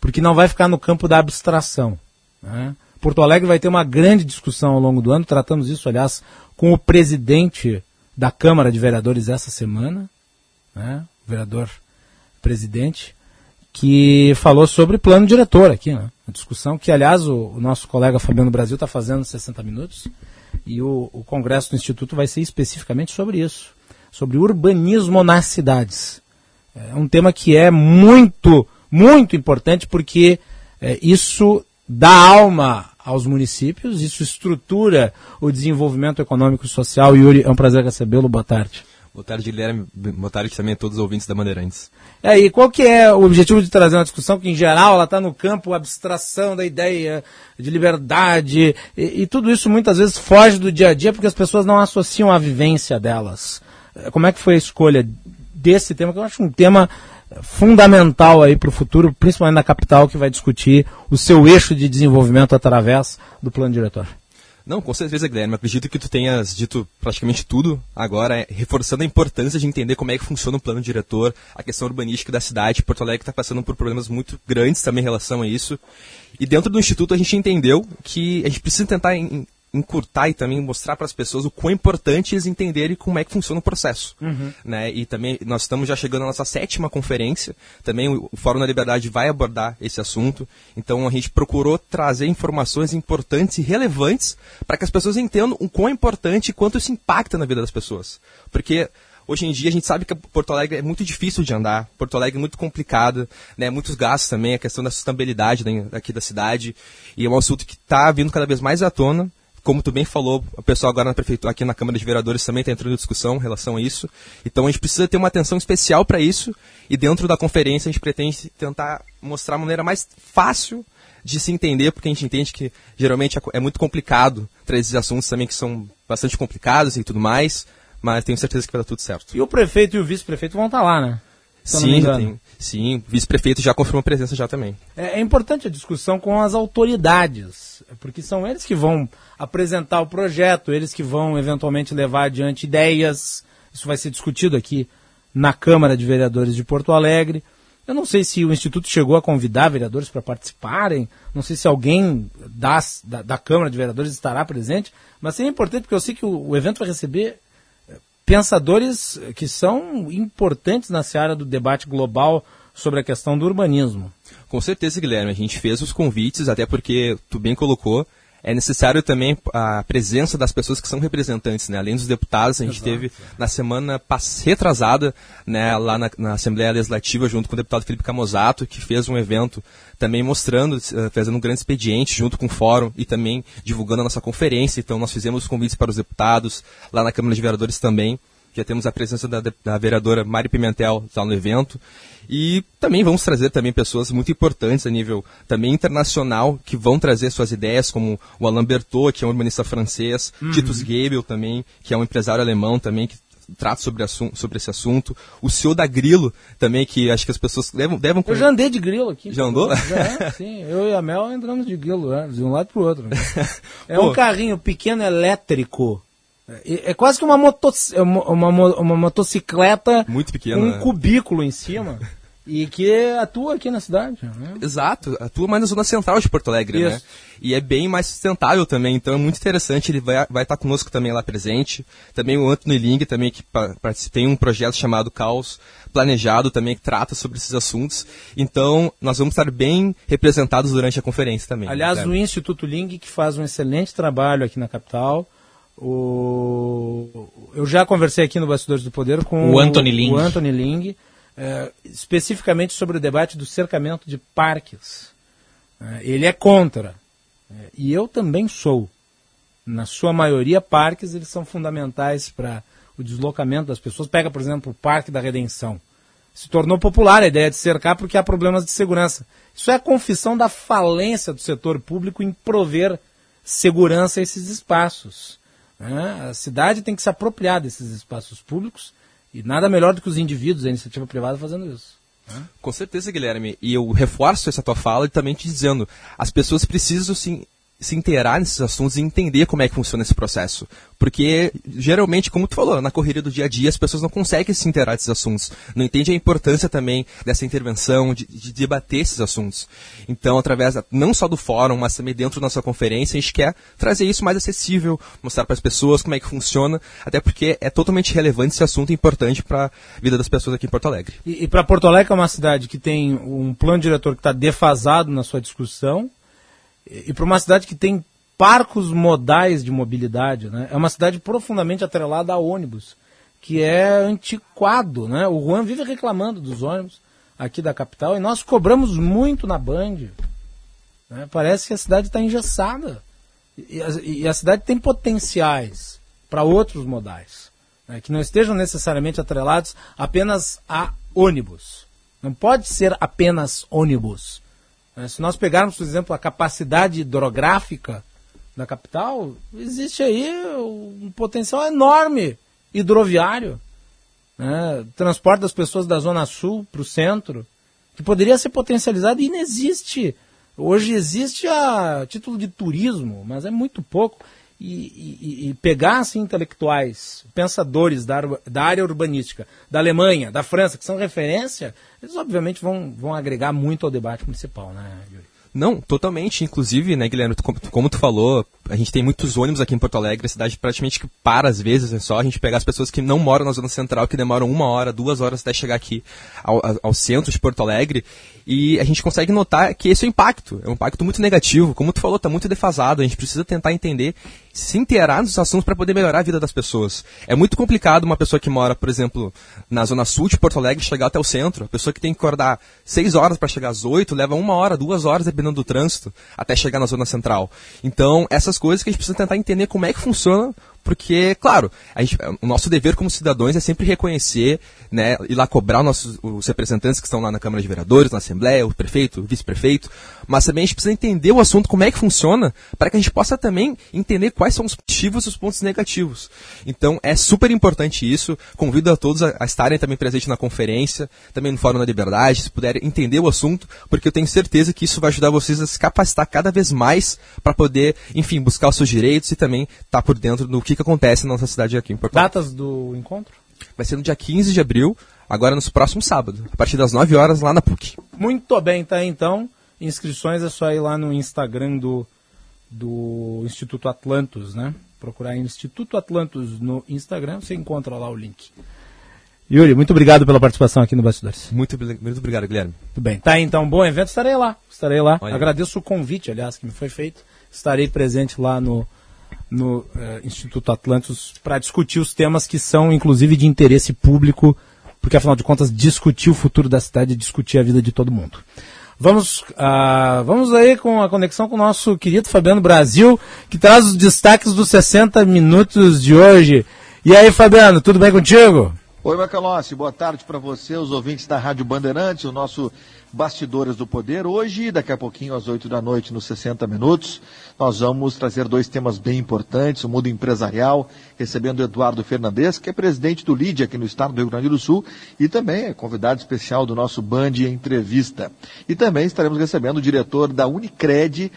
porque não vai ficar no campo da abstração. Né? Porto Alegre vai ter uma grande discussão ao longo do ano, tratamos isso, aliás, com o presidente da Câmara de Vereadores essa semana, né? o vereador presidente, que falou sobre plano diretor aqui, né? Uma discussão que, aliás, o, o nosso colega Fabiano Brasil está fazendo em 60 minutos. E o, o, Congresso do Instituto vai ser especificamente sobre isso. Sobre urbanismo nas cidades. É um tema que é muito, muito importante porque é, isso dá alma aos municípios, isso estrutura o desenvolvimento econômico e social. Yuri, é um prazer recebê-lo. Boa tarde. Boa tarde, Guilherme. Boa tarde também a todos os ouvintes da Bandeirantes. É, e qual que é o objetivo de trazer uma discussão que, em geral, ela está no campo abstração da ideia de liberdade, e, e, tudo isso muitas vezes foge do dia a dia porque as pessoas não associam a vivência delas. É, como é que foi a escolha desse tema, que eu acho um tema fundamental aí para o futuro, principalmente na capital, que vai discutir o seu eixo de desenvolvimento através do plano diretor? Não, com certeza, Guilherme. Acredito que tu tenhas dito praticamente tudo agora, é, reforçando a importância de entender como é que funciona o plano diretor, a questão urbanística da cidade. Porto Alegre está passando por problemas muito grandes também em relação a isso. E dentro do Instituto a gente entendeu que a gente precisa tentar encurtar e também mostrar para as pessoas o quão importante eles entenderem como é que funciona o processo. Uhum. Né? E também nós estamos já chegando à nossa sétima conferência, também o, Fórum da Liberdade vai abordar esse assunto, então a gente procurou trazer informações importantes e relevantes para que as pessoas entendam o quão importante e quanto isso impacta na vida das pessoas. Porque Hoje em dia a gente sabe que Porto Alegre é muito difícil de andar, Porto Alegre é muito complicado, né? muitos gastos também, a questão da sustentabilidade aqui da cidade, e é um assunto que está vindo cada vez mais à tona, como tu bem falou, o pessoal agora na prefeitura, aqui na Câmara de Vereadores também está entrando em discussão em relação a isso. Então a gente precisa ter uma atenção especial para isso e dentro da conferência a gente pretende tentar mostrar a maneira mais fácil de se entender, porque a gente entende que geralmente é muito complicado trazer esses assuntos também que são bastante complicados e tudo mais, mas tenho certeza que vai dar tudo certo. E o prefeito e o vice-prefeito vão estar tá lá, né? sim, tem, sim, vice-prefeito já confirmou presença já também. É, é, importante a discussão com as autoridades, porque são eles que vão apresentar o projeto, eles que vão eventualmente levar adiante ideias. Isso vai ser discutido aqui na Câmara de Vereadores de Porto Alegre. Eu não sei se o Instituto chegou a convidar vereadores para participarem, não sei se alguém das, da, da, Câmara de Vereadores estará presente, mas é importante porque eu sei que o, o evento vai receber pensadores que são importantes na seara do debate global sobre a questão do urbanismo. Com certeza, Guilherme. A gente fez os convites, até porque tu bem colocou, é necessário também a presença das pessoas que são representantes, né? Além dos deputados, a gente Exato. teve na semana retrasada, né, lá na, na, Assembleia Legislativa, junto com o deputado Felipe Camozato, que fez um evento também mostrando, uh, fazendo um grande expediente junto com o fórum e também divulgando a nossa conferência. Então nós fizemos convites para os deputados, lá na Câmara de Vereadores também. Já temos a presença da, da vereadora Mari Pimentel lá no evento. E também vamos trazer também pessoas muito importantes a nível também internacional que vão trazer suas ideias, como o Alain Bertot, que é um urbanista francês, uhum. Titus Gebel também, que é um empresário alemão também, que trata sobre, sobre esse assunto. O CEO da Grilo também, que acho que as pessoas devem... devem eu já andei de Grilo aqui. Já andou? Já, sim. Eu e a Mel entramos de Grilo, de um lado para o outro. É Pô. um carrinho pequeno elétrico é, é quase que uma, é uma, uma, uma motocicleta Muito pequena, com um né? cubículo em cima. E que atua aqui na cidade. Né? Exato, atua mais na zona central de Porto Alegre, né? Isso. né? E é bem mais sustentável também, então é muito interessante, ele vai, vai estar conosco também lá presente. Também o Anthony Ling também, que tem um projeto chamado Caos Planejado também, que trata sobre esses assuntos. Então, nós vamos estar bem representados durante a conferência também. Aliás, né? o Instituto Ling, que faz um excelente trabalho aqui na capital, o... Eu já conversei aqui no Bastidores do Poder com o Anthony Ling, o Anthony Ling é, especificamente sobre o debate do cercamento de parques. É, ele é contra. É, e eu também sou. Na sua maioria, parques eles são fundamentais para o deslocamento das pessoas. Pega, por exemplo, o Parque da Redenção. Se tornou popular a ideia de cercar porque há problemas de segurança. Isso é a confissão da falência do setor público em prover segurança a esses espaços. Né? A cidade tem que se apropriar desses espaços públicos e nada melhor do que os indivíduos, a iniciativa privada, fazendo isso. Né? Com certeza, Guilherme. E eu reforço essa tua fala e também te dizendo, as pessoas precisam sim se inteirar nesses assuntos e entender como é que funciona esse processo. Porque, geralmente, como tu falou, na correria do dia a dia, as pessoas não conseguem se inteirar desses assuntos. Não entendem a importância também dessa intervenção, de, de debater esses assuntos. Então, através não só do fórum, mas também dentro da nossa conferência, a gente quer trazer isso mais acessível, mostrar para as pessoas como é que funciona, até porque é totalmente relevante esse assunto e importante para a vida das pessoas aqui em Porto Alegre. E, e para Porto Alegre, que é uma cidade que tem um plano diretor que está defasado na sua discussão, e para uma cidade que tem parcos modais de mobilidade, né? É uma cidade profundamente atrelada a ônibus, que é antiquado, né? O Juan vive reclamando dos ônibus aqui da capital e nós cobramos muito na Band. Né? Parece que a cidade está engessada. E a, e a, cidade tem potenciais para outros modais, né? que não estejam necessariamente atrelados apenas a ônibus. Não pode ser apenas ônibus. É, se nós pegarmos, por exemplo, a capacidade hidrográfica da capital, existe aí um potencial enorme hidroviário. Né? Transporte das pessoas da Zona Sul para o centro, que poderia ser potencializado e não existe. Hoje existe a título de turismo, mas é muito pouco. E, e, e pegar assim, intelectuais, pensadores da, da área urbanística, da Alemanha, da França, que são referência, eles obviamente vão, vão agregar muito ao debate municipal, né, Yuri? Não, totalmente. Inclusive, né, Guilherme, como, como tu falou, a gente tem muitos ônibus aqui em Porto Alegre, a cidade praticamente que para às vezes, é só a gente pegar as pessoas que não moram na zona central, que demoram uma hora, duas horas até chegar aqui ao, ao centro de Porto Alegre, e a gente consegue notar que esse é o impacto, é um impacto muito negativo, como tu falou, está muito defasado, a gente precisa tentar entender, se inteirar nos assuntos para poder melhorar a vida das pessoas. É muito complicado uma pessoa que mora, por exemplo, na zona sul de Porto Alegre chegar até o centro, a pessoa que tem que acordar seis horas para chegar às oito, leva uma hora, duas horas, dependendo do trânsito, até chegar na zona central. Então, essas coisas que a gente precisa tentar entender como é que funciona porque, claro, gente, o nosso dever como cidadãos é sempre reconhecer, né, ir lá cobrar nossos, os representantes que estão lá na Câmara de Vereadores, na Assembleia, o prefeito, o vice-prefeito, mas também a gente precisa entender o assunto, como é que funciona, para que a gente possa também entender quais são os positivos e os pontos negativos. Então, é super importante isso. Convido a todos a, a estarem também presentes na conferência, também no Fórum da Liberdade, se puderem entender o assunto, porque eu tenho certeza que isso vai ajudar vocês a se capacitar cada vez mais para poder, enfim, buscar os seus direitos e também estar tá por dentro do que, que acontece na nossa cidade aqui em Porto Alegre. Datas do encontro? Vai ser no dia 15 de abril, agora nos próximos sábados, a partir das 9 horas lá na PUC. Muito bem, tá então. Inscrições é só ir lá no Instagram do, do Instituto Atlantos, né? Procurar Instituto Atlantos no Instagram, você encontra lá o link. Yuri, muito obrigado pela participação aqui no Bastidores. Muito, muito obrigado, Guilherme. Muito bem. Tá, então, bom evento, estarei lá. Estarei lá. Olha. Agradeço o convite, aliás, que me foi feito. Estarei presente lá no, no uh, Instituto Atlantos para discutir os temas que são, inclusive, de interesse público, porque, afinal de contas, discutir o futuro da cidade é discutir a vida de todo mundo. Vamos, uh, vamos aí com a conexão com o nosso querido Fabiano Brasil, que traz os destaques dos 60 minutos de hoje. E aí, Fabiano, tudo bem contigo? Oi, Macalossi, boa tarde para você, os ouvintes da Rádio Bandeirantes, o nosso Bastidores do Poder. Hoje, daqui a pouquinho, às 8 da noite, nos 60 minutos, nós vamos trazer dois temas bem importantes, o mundo empresarial, recebendo Eduardo Fernandes, que é presidente do LID aqui no estado do Rio Grande do Sul, e também é convidado especial do nosso Band Entrevista. E também estaremos recebendo o diretor da Unicred,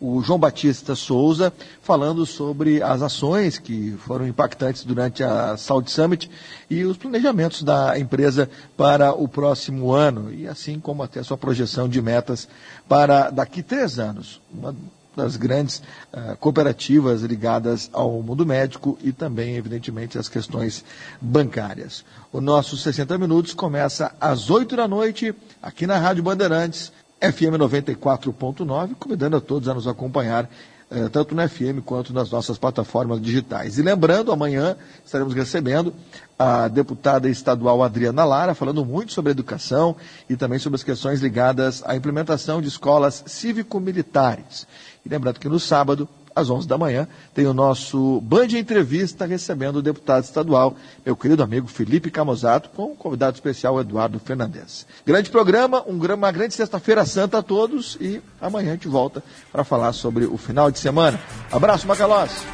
o João Batista Souza, falando sobre as ações que foram impactantes durante a Saudi Summit e os planejamentos da empresa para o próximo ano, e assim como até a sua projeção de metas para daqui três anos. Uma das grandes uh, cooperativas ligadas ao mundo médico e também, evidentemente, as questões bancárias. O nosso 60 Minutos começa às 8 da noite, aqui na Rádio Bandeirantes, FM 94.9, convidando a todos a nos acompanhar, eh, tanto no FM quanto nas nossas plataformas digitais. E lembrando, amanhã estaremos recebendo a deputada estadual Adriana Lara, falando muito sobre educação e também sobre as questões ligadas à implementação de escolas cívico-militares. E lembrando que no sábado às 11 da manhã, tem o nosso Band Entrevista recebendo o deputado estadual, meu querido amigo Felipe Camozato, com o convidado especial Eduardo Fernandes. Grande programa, um, uma grande sexta-feira santa a todos e amanhã a gente volta para falar sobre o final de semana. Abraço, Macalós.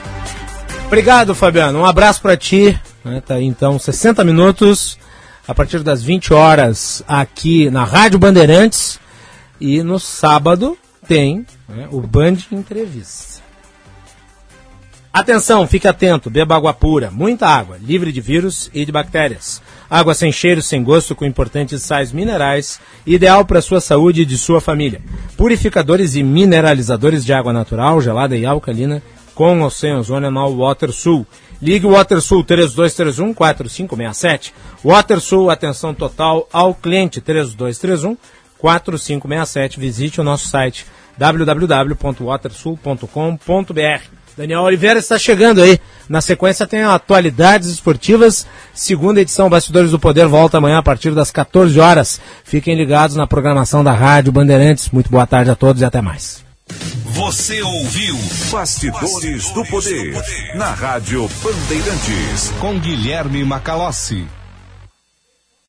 Obrigado, Fabiano. Um abraço para ti. Né, tá aí, então, 60 minutos a partir das 20 horas aqui na Rádio Bandeirantes. E no sábado tem né, o Band Entrevista. Atenção, fique atento, beba água pura, muita água, livre de vírus e de bactérias. Água sem cheiro, sem gosto, com importantes sais minerais, ideal para sua saúde e de sua família. Purificadores e mineralizadores de água natural, gelada e alcalina, com ou sem ozônio no WaterSul. Ligue o WaterSul 3231 4567. WaterSul, atenção total ao cliente 3231 4567. Visite o nosso site www.watersul.com.br. Daniel Oliveira está chegando aí. Na sequência tem atualidades esportivas. Segunda edição Bastidores do Poder volta amanhã a partir das 14 horas. Fiquem ligados na programação da Rádio Bandeirantes. Muito boa tarde a todos e até mais. Você ouviu Bastidores, Bastidores do, poder, do Poder na Rádio Bandeirantes com Guilherme Macalossi.